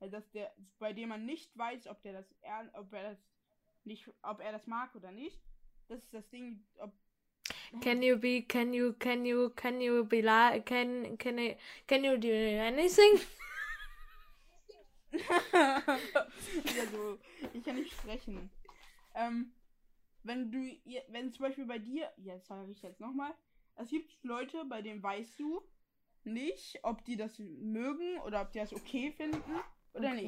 S2: äh, dass der bei dem man nicht weiß, ob der das ob er das nicht ob er das mag oder nicht. Das ist das Ding, ob
S1: Can you be, can you, can you, can you be like, can, can I, can you do anything?
S2: ja, so, ich kann nicht sprechen. Ähm, wenn du, wenn zum Beispiel bei dir, jetzt sage ich jetzt nochmal, es gibt Leute, bei denen weißt du nicht, ob die das mögen oder ob die das okay finden oder
S1: Okay.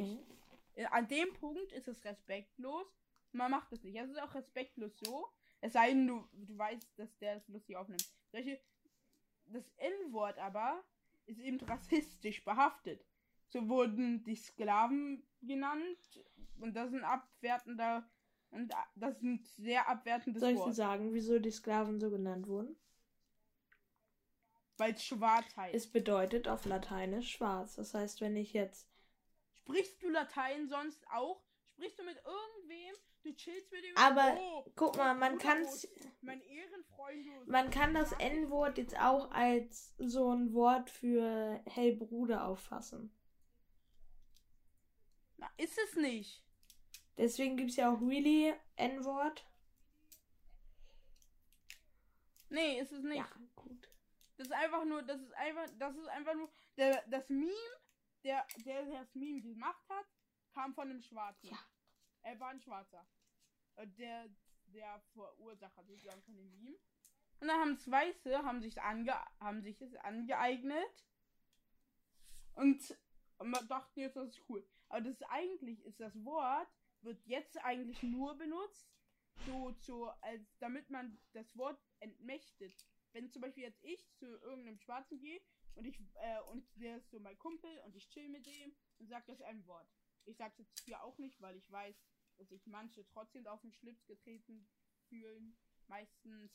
S2: nicht. An dem Punkt ist es respektlos. Man macht es nicht. Es ist auch respektlos so. Es sei denn, du, du weißt, dass der es lustig aufnimmt. Solche, das N-Wort aber ist eben rassistisch behaftet. So wurden die Sklaven genannt und das ist ein abwertender und das ist ein sehr abwertendes
S1: Soll ich
S2: Wort,
S1: sagen, wieso die Sklaven so genannt wurden?
S2: Weil es schwarz heißt.
S1: Es bedeutet auf Lateinisch schwarz. Das heißt, wenn ich jetzt.
S2: Sprichst du Latein sonst auch? Sprichst du mit irgendwem? Du chillst mit dem.
S1: Aber,
S2: Oh,
S1: Guck mal, man kann
S2: Mein Ehrenfreund.
S1: Man kann das N-Wort jetzt auch als so ein Wort für Hey Bruder auffassen.
S2: Na, ist es nicht.
S1: Deswegen gibt es ja auch really N-Wort.
S2: Nee, ist es nicht.
S1: Ja, gut.
S2: Das ist einfach nur, das ist einfach, das ist einfach nur, der, das Meme, der, der das Meme gemacht hat, kam von einem Schwarzen.
S1: Ja.
S2: Er war ein Schwarzer. Der, der Verursacher sozusagen von dem Meme. Und dann haben es Weiße, haben sich ange, haben sich es angeeignet. Und man dachten jetzt, das ist cool. Aber das ist eigentlich, ist das Wort, wird jetzt eigentlich nur benutzt, so, so, als damit man das Wort entmächtet wenn zum Beispiel jetzt ich zu irgendeinem Schwarzen gehe und ich äh, und der ist so mein Kumpel und ich chill mit dem und sag das ein Wort. Ich sag's jetzt hier auch nicht, weil ich weiß, dass sich manche trotzdem auf den Schlips getreten fühlen. Meistens.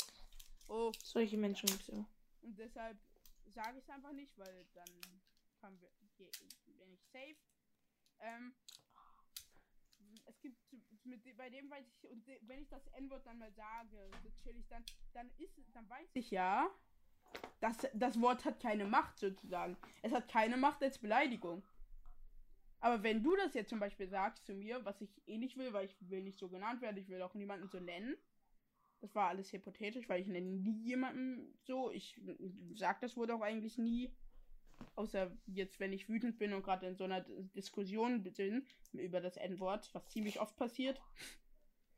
S2: Oh,
S1: Solche Menschen gibt es ja.
S2: und deshalb sage ich es einfach nicht, weil dann kann wir, hier, bin ich safe. Ähm, es gibt mit bei dem weiß ich und wenn ich das N-Wort dann mal sage, so chill ich dann, dann ist dann weiß ich ja, dass das Wort hat keine Macht sozusagen. Es hat keine Macht als Beleidigung. Aber wenn du das jetzt zum Beispiel sagst zu mir, was ich eh nicht will, weil ich will nicht so genannt werden, ich will auch niemanden so nennen. Das war alles hypothetisch, weil ich nenne nie jemanden so. Ich sag das Wort auch eigentlich nie. Außer jetzt, wenn ich wütend bin und gerade in so einer Diskussion bin über das N-Wort, was ziemlich oft passiert.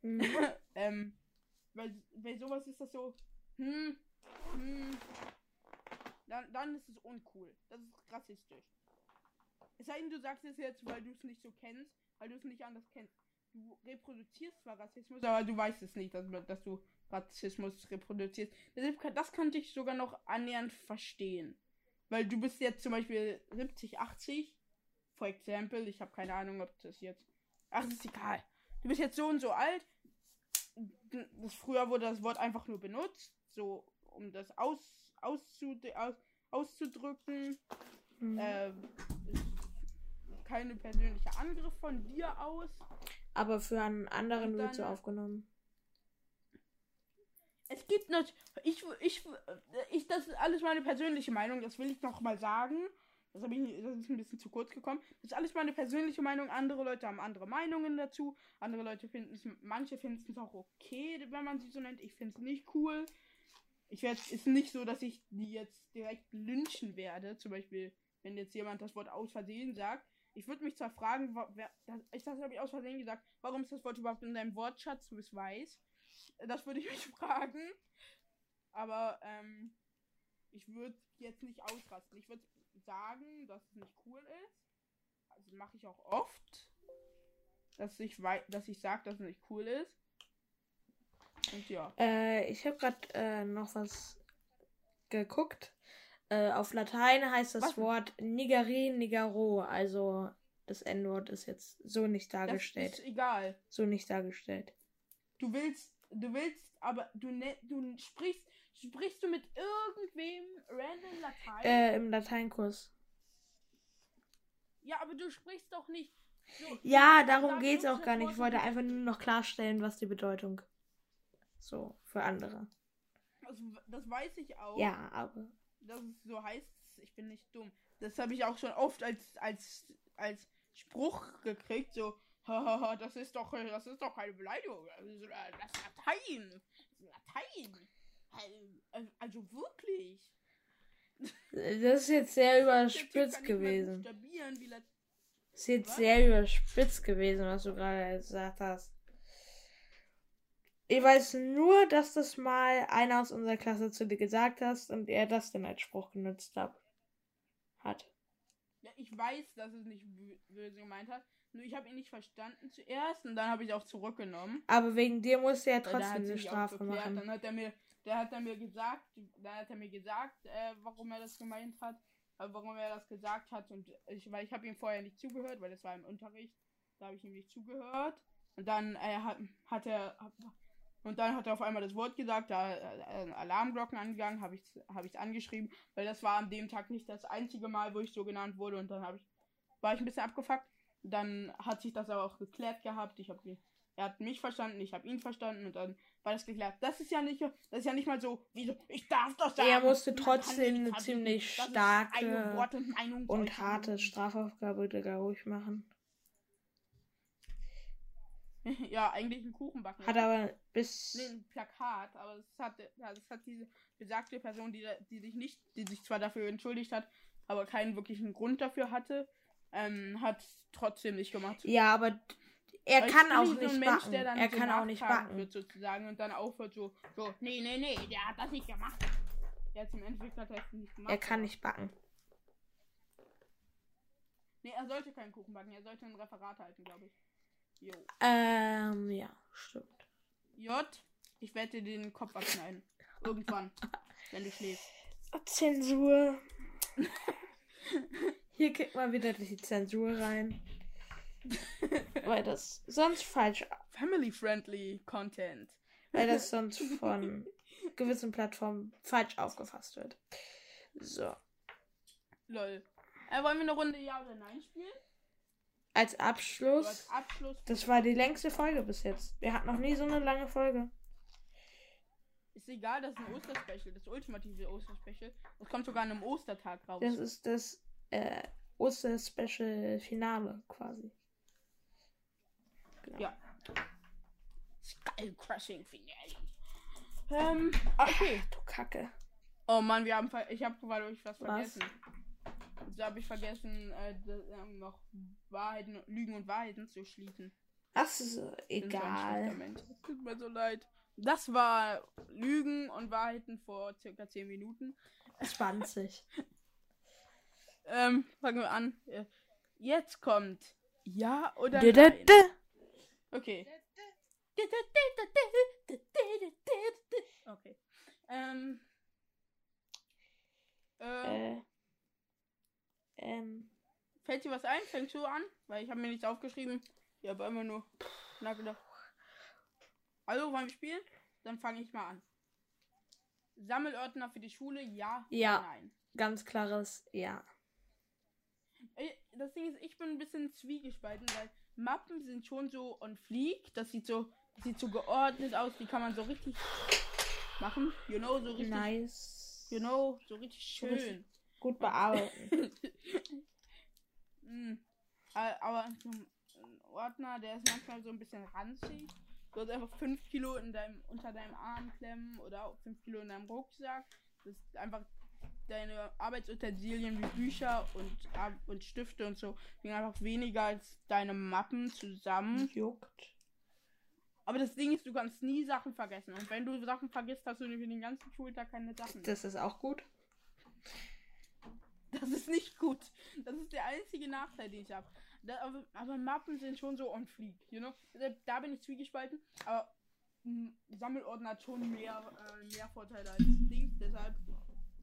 S1: Mhm.
S2: ähm, weil bei sowas ist das so, hm, hm, dann, dann ist es uncool. Das ist rassistisch. Es sei denn, du sagst es jetzt, weil du es nicht so kennst, weil du es nicht anders kennst. Du reproduzierst zwar Rassismus, aber du weißt es nicht, dass, dass du Rassismus reproduzierst. Kann, das könnte ich sogar noch annähernd verstehen. Weil du bist jetzt zum Beispiel 70, 80. For example, ich habe keine Ahnung, ob das jetzt. Ach, ist egal. Du bist jetzt so und so alt. Das, früher wurde das Wort einfach nur benutzt, so um das aus, auszu, aus, auszudrücken.
S1: Mhm.
S2: Ist keine persönliche Angriff von dir aus.
S1: Aber für einen anderen wird so aufgenommen.
S2: Es gibt natürlich. Ich, ich, ich, das ist alles meine persönliche Meinung, das will ich noch mal sagen. Das, ich, das ist ein bisschen zu kurz gekommen. Das ist alles meine persönliche Meinung. Andere Leute haben andere Meinungen dazu. Andere Leute finden es, manche finden es auch okay, wenn man sie so nennt. Ich finde es nicht cool. Ich werde, ist nicht so, dass ich die jetzt direkt lynchen werde. Zum Beispiel, wenn jetzt jemand das Wort aus Versehen sagt. Ich würde mich zwar fragen, wer, das, das habe ich aus Versehen gesagt, warum ist das Wort überhaupt in deinem Wortschatz, du es weißt. Das würde ich mich fragen. Aber ähm, ich würde jetzt nicht ausrasten. Ich würde sagen, dass es nicht cool ist. Also mache ich auch oft. Dass ich wei dass ich sage, dass es nicht cool ist. Und ja.
S1: Äh, ich habe gerade äh, noch was geguckt. Äh, auf Latein heißt das
S2: Was?
S1: Wort nigeri nigaro. Also das N-Wort ist jetzt so nicht
S2: Das
S1: dargestellt.
S2: ist egal.
S1: So nicht dargestellt.
S2: Du willst, du willst, aber du ne, du sprichst, sprichst du mit irgendwem random Latein?
S1: Äh, im Lateinkurs.
S2: ja, aber du sprichst doch nicht. So,
S1: Ja, darum geht's
S2: nur
S1: auch
S2: das
S1: gar nicht. Ich wollte einfach nur noch klarstellen, was die Bedeutung so für andere.
S2: Das, das weiß ich auch.
S1: Ja, aber
S2: dass es so heißt, ich bin nicht dumm. Das habe ich auch schon oft als, als, als Spruch gekriegt, so, das ist doch, das ist doch keine Beleidigung. Das ist äh, das ist Latein. Das ist Latein. Also, also wirklich.
S1: das ist jetzt sehr überspitzt gewesen. Das ist jetzt
S2: Was?
S1: sehr überspitzt gewesen, was du gerade gesagt hast. Ich weiß nur, dass das mal einer aus unserer Klasse zu dir gesagt hast und er das dann als Spruch genutzt hat. Hat.
S2: Ja, ich weiß, dass es nicht bö- böse gemeint hat. Nur ich habe ihn nicht verstanden zuerst und dann habe ich es auch zurückgenommen.
S1: Aber wegen dir musst du ja
S2: Weil der
S1: trotzdem eine Strafe machen.
S2: Dann hat er mir, der hat er mir gesagt, dann hat er mir gesagt, äh, warum er das gemeint hat, äh, warum er das gesagt hat und ich, weil ich habe ihm vorher nicht zugehört, weil das war im Unterricht, da habe ich ihm nicht zugehört und dann äh, hat, hat er und dann hat er auf einmal das Wort gesagt, da äh, Alarmglocken angegangen, habe ich habe ich angeschrieben, weil das war an dem Tag nicht das einzige Mal, wo ich so genannt wurde und dann habe ich war ich ein bisschen abgefuckt. Dann hat sich das aber auch geklärt gehabt. Ich habe er hat mich verstanden, ich habe ihn verstanden und dann war das geklärt. Das ist ja nicht, das ist ja nicht mal so, wie so, ich darf doch sagen.
S1: Er musste trotzdem eine ziemlich starke
S2: und
S1: Und harte. Strafaufgabe, Digga, ruhig machen.
S2: ja, eigentlich ein Kuchenbacken.
S1: Hat aber bis.
S2: Nee, ein Plakat, aber es hat, ja, das hat diese besagte Person, die, da- die sich nicht, die sich zwar dafür entschuldigt hat, aber keinen wirklichen Grund dafür hatte, ähm, hat trotzdem nicht gemacht.
S1: Ja, aber er
S2: Weil
S1: kann auch
S2: so
S1: nicht
S2: Mensch,
S1: backen.
S2: der dann
S1: Er
S2: so
S1: kann auch nicht backen.
S2: Wird sozusagen und dann aufhört so, so, nee, nee, nee, der hat das nicht gemacht. Endeffekt hat er es nicht gemacht.
S1: Er kann nicht backen.
S2: Nee, er sollte keinen Kuchen backen, er sollte ein Referat halten, glaube ich. Jo.
S1: Ähm, ja, stimmt.
S2: J, ich werde dir den Kopf abschneiden. Irgendwann, wenn du schläfst.
S1: Zensur. Hier kriegt man wieder die Zensur rein. weil das sonst falsch,
S2: Family-friendly Content.
S1: weil das sonst von gewissen Plattformen falsch aufgefasst wird. So.
S2: Lol. Äh, wollen wir eine Runde Ja oder Nein spielen?
S1: Als Abschluss.
S2: als Abschluss.
S1: Das war die längste Folge bis jetzt. Wir hatten noch nie so eine lange Folge.
S2: Ist egal, das ist ein Osterspecial, das ultimative Osterspecial. Das kommt sogar an einem Ostertag raus.
S1: Das ist das äh, Oster-Special-Finale quasi. Genau.
S2: Ja. Skull Crushing Finale. Ähm, okay.
S1: Du Kacke.
S2: Oh Mann, wir haben ver ich habe gerade ich was
S1: Was?
S2: vergessen. Da habe ich vergessen, äh, d- ähm, noch Wahrheiten, Lügen und Wahrheiten zu schließen.
S1: Ach so, egal.
S2: Es Tut mir so leid. Das war Lügen und Wahrheiten vor circa 10 Minuten.
S1: 20.
S2: Ähm, fangen wir an. Jetzt kommt Ja oder
S1: Dö, dö,
S2: Nein.
S1: dö.
S2: Okay. Okay. Ähm. Äh,
S1: Äh, ähm,
S2: fällt dir was ein? Fängst du an? Weil ich habe mir nichts aufgeschrieben. Ich habe immer nur nachgedacht. Also, wollen wir spielen? Dann fange ich mal an. Sammelordner für die Schule, ja,
S1: Ja.
S2: nein.
S1: ganz klares Ja.
S2: Ey, Das Ding ist, ich bin ein bisschen zwiegespalten, weil Mappen sind schon so on fleek. Das sieht so, das sieht so geordnet aus. Die kann man so richtig machen. You know, so richtig.
S1: Nice.
S2: You know, so richtig schön.
S1: Gut bearbeiten.
S2: Mm. Äh, Aber so ein Ordner, der ist manchmal so ein bisschen ranzig. Du hast einfach 5 Kilo in deinem, unter deinem Arm klemmen oder auch 5 Kilo in deinem Rucksack. Das ist einfach deine Arbeitsutensilien wie Bücher und, und Stifte und so wiegen einfach weniger als deine Mappen zusammen.
S1: Juckt.
S2: Aber das Ding ist, du kannst nie Sachen vergessen. Und wenn du Sachen vergisst, hast du für den ganzen Schultag keine Sachen.
S1: Das ist auch gut.
S2: Das ist nicht gut. Das ist der einzige Nachteil, den ich habe. Aber, aber Mappen sind schon so on fleek, you know? Da bin ich zwiegespalten. Aber m, Sammelordner hat schon mehr, äh, mehr Vorteile als Dings. Deshalb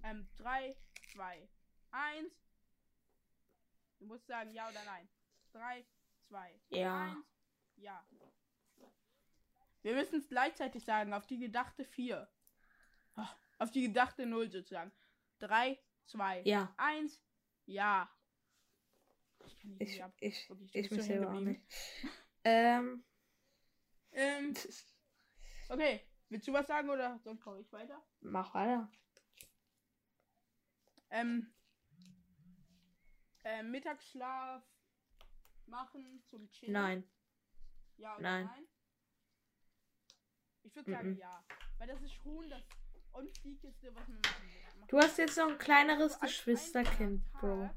S2: ähm, 3, 2, 1. Du musst sagen ja oder nein. 3, 2,
S1: Ja.
S2: 1. Ja. Wir müssen es gleichzeitig sagen, auf die gedachte 4. Ach, Auf die gedachte 0 sozusagen. 3, 2,
S1: Ja.
S2: 1. Ja. Ich kann nicht
S1: Ich,
S2: ab.
S1: ich, ich
S2: so hängen
S1: selber auch nicht. Ähm,
S2: Ähm, okay. Willst du was sagen oder sonst komme ich weiter?
S1: mach weiter.
S2: Ähm, äh, Mittagsschlaf machen zum Chillen.
S1: Nein.
S2: Ja oder
S1: Nein.
S2: nein? Ich würde sagen
S1: Mhm.
S2: ja. Weil das ist schon das unfliegeste, was man machen.
S1: Du hast jetzt noch ein kleineres
S2: Also als
S1: Geschwisterkind, Bro.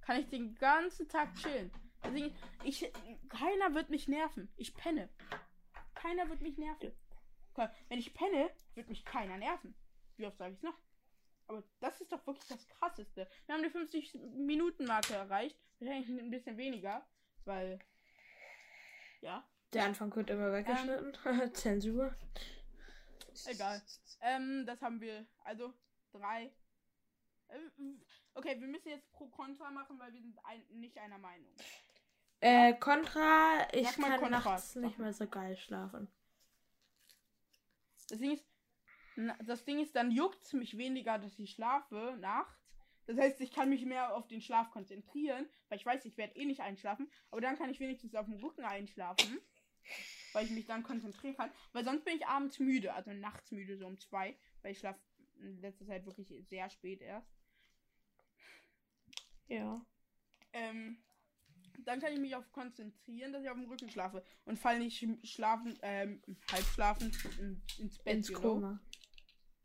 S2: Kann ich den ganzen Tag chillen. Deswegen, ich, keiner wird mich nerven. Ich penne. keiner wird mich nerven. Wenn ich penne, wird mich keiner nerven. Wie oft sage ich es noch? Aber das ist doch wirklich das Krasseste. Wir haben die 50-Minuten-Marke erreicht. Wahrscheinlich ein bisschen weniger, weil. Ja,
S1: Der Anfang wird immer weggeschnitten. Zensur.
S2: egal. Ähm, das haben wir. Also, drei. Ähm, Okay, wir müssen jetzt pro Kontra machen, weil wir sind ein, nicht einer Meinung.
S1: Äh, Contra, ich kann
S2: Contra.
S1: nachts nicht mehr so geil schlafen.
S2: Ding ist, das Ding ist, dann juckt es mich weniger, dass ich schlafe nachts. Das heißt, ich kann mich mehr auf den Schlaf konzentrieren, weil ich weiß, ich werde eh nicht einschlafen. Aber dann kann ich wenigstens auf dem Rücken einschlafen, weil ich mich dann konzentrieren kann. Weil sonst bin ich abends müde, also nachts müde, so um zwei, weil ich schlafe in letzter Zeit wirklich sehr spät erst.
S1: Ja.
S2: Ähm, dann kann ich mich auf konzentrieren, dass ich auf dem Rücken schlafe und fall nicht sch- schlafen, ähm, halb schlafend in, ins Bett.
S1: Ins
S2: you know?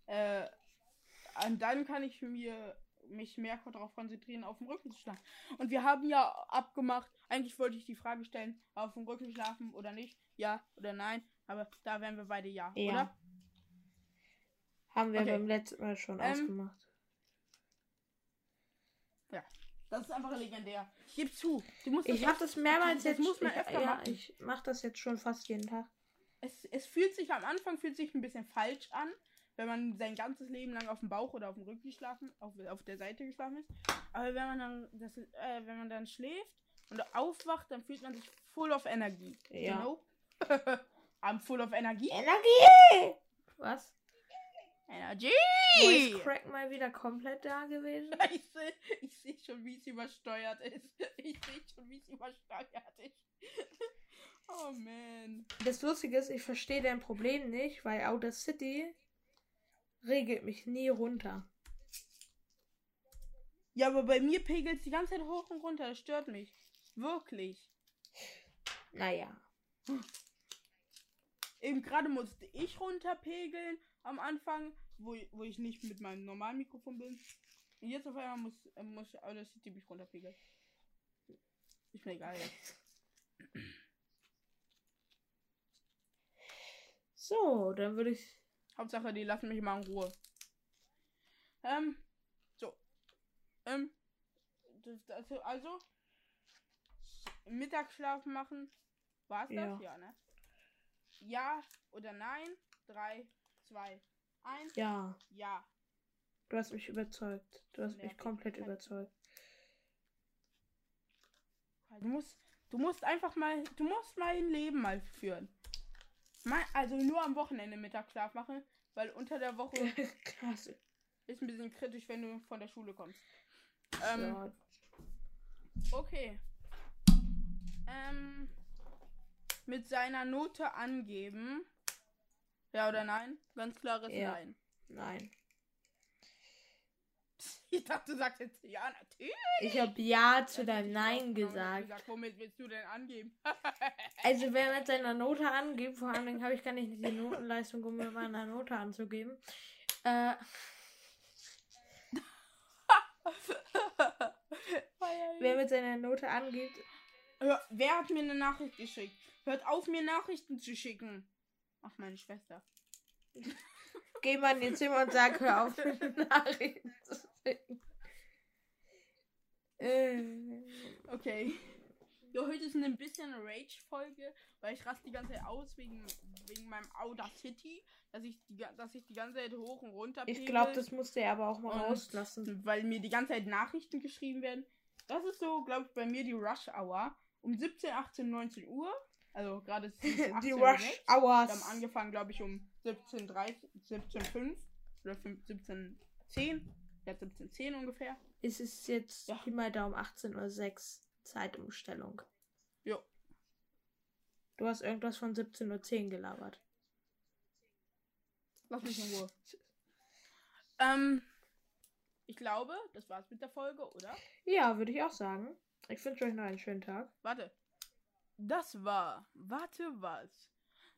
S2: Äh, und dann kann ich mir mich mehr darauf konzentrieren, auf dem Rücken zu schlafen. Und wir haben ja abgemacht, eigentlich wollte ich die Frage stellen, auf dem Rücken schlafen oder nicht, ja oder nein, aber da wären wir beide ja,
S1: Ja.
S2: oder?
S1: Haben wir
S2: Okay.
S1: beim letzten Mal schon
S2: Ähm,
S1: ausgemacht.
S2: Das ist einfach legendär. Gib zu. Du musst
S1: Ich habe das mehrmals
S2: das
S1: jetzt.
S2: muss man
S1: ich,
S2: öfter
S1: ja,
S2: machen.
S1: ich mache das jetzt schon fast jeden Tag.
S2: es, es fühlt sich am Anfang fühlt sich ein bisschen falsch an, wenn man sein ganzes Leben lang auf dem Bauch oder auf dem Rücken geschlafen, auf, auf der Seite geschlafen ist. Aber wenn man dann das, äh, wenn man dann schläft und aufwacht, dann fühlt man sich full of Energie.
S1: Ja.
S2: You know? I'm full of Energie.
S1: Energie! Was?
S2: Energy!
S1: Voice Crack mal wieder komplett da gewesen?
S2: Ich sehe ich seh schon, wie es übersteuert ist. Ich sehe schon, wie es übersteuert ist. Oh man.
S1: Das Lustige ist, ich verstehe dein Problem nicht, weil Outer City regelt mich nie runter.
S2: Ja, aber bei mir pegelt es die ganze Zeit hoch und runter. Das stört mich. Wirklich.
S1: Naja.
S2: Eben gerade musste ich runterpegeln am Anfang, wo, wo ich nicht mit meinem normalen Mikrofon bin. Und jetzt auf einmal muss, äh, muss Audacity mich runterpegeln. Ist mir egal jetzt.
S1: So, dann würde ich.
S2: Hauptsache, die lassen mich mal in Ruhe. Ähm, so. Ähm, das, das, also, Mittagsschlaf machen. War's
S1: Ja.
S2: das? Ja, ne? Ja oder nein? Drei, zwei, eins.
S1: Ja,
S2: Ja.
S1: du hast mich überzeugt. Du hast mich komplett überzeugt.
S2: Du musst, du musst einfach mal, du musst mal ein Leben mal führen. Also nur am Wochenende Mittagsschlaf machen, weil unter der Woche
S1: Krass.
S2: ist ein bisschen kritisch, wenn du von der Schule kommst. Ähm, okay. Ähm, mit seiner Note angeben. Ja oder nein? Ganz klares
S1: Ja.
S2: Nein.
S1: Nein.
S2: Ich dachte, du sagst jetzt ja, natürlich.
S1: Ich habe Ja zu deinem Nein
S2: genau
S1: gesagt.
S2: Womit willst du denn angeben?
S1: Also wer mit seiner Note angibt, vor allen Dingen habe ich gar nicht die Notenleistung, um mit meiner Note anzugeben. Äh, wer mit seiner Note angibt,
S2: Hör, wer hat mir eine Nachricht geschickt? Hört auf, mir Nachrichten zu schicken. Ach, meine Schwester.
S1: geh mal in ihr Zimmer und sag, hör auf, mir Nachrichten zu schicken.
S2: Okay. Ja, heute ist ein bisschen eine Rage-Folge, weil ich raste die ganze Zeit aus wegen, wegen meinem Audacity, dass ich, die, dass ich die ganze Zeit hoch und runter
S1: ich
S2: pegel
S1: glaube, das musst du ja aber auch mal
S2: Und-
S1: rauslassen.
S2: weil mir die ganze Zeit Nachrichten geschrieben werden. Das ist so, glaube ich, bei mir die Rush-Hour. Um 17, 18, 19 Uhr. Also gerade ist es 17,
S1: Die
S2: 18
S1: Rush
S2: sechs. Wir haben
S1: Hours.
S2: angefangen, glaube ich, um 17.30 17.05 oder 5 17.10. Ja, 17.10 ungefähr.
S1: Es ist jetzt
S2: Ja.
S1: Pi mal Daumen 18.06 Uhr Zeitumstellung.
S2: Jo.
S1: Du hast irgendwas von 17.10 Uhr gelabert.
S2: Lass mich in Ruhe. Ähm, ich glaube, das war's mit der Folge, oder?
S1: Ja, würde ich auch sagen. Ich wünsche euch noch einen schönen Tag.
S2: Warte. Das war. Warte, was?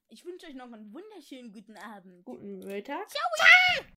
S2: Ich wünsche euch noch einen wunderschönen guten Abend.
S1: Guten Mittag.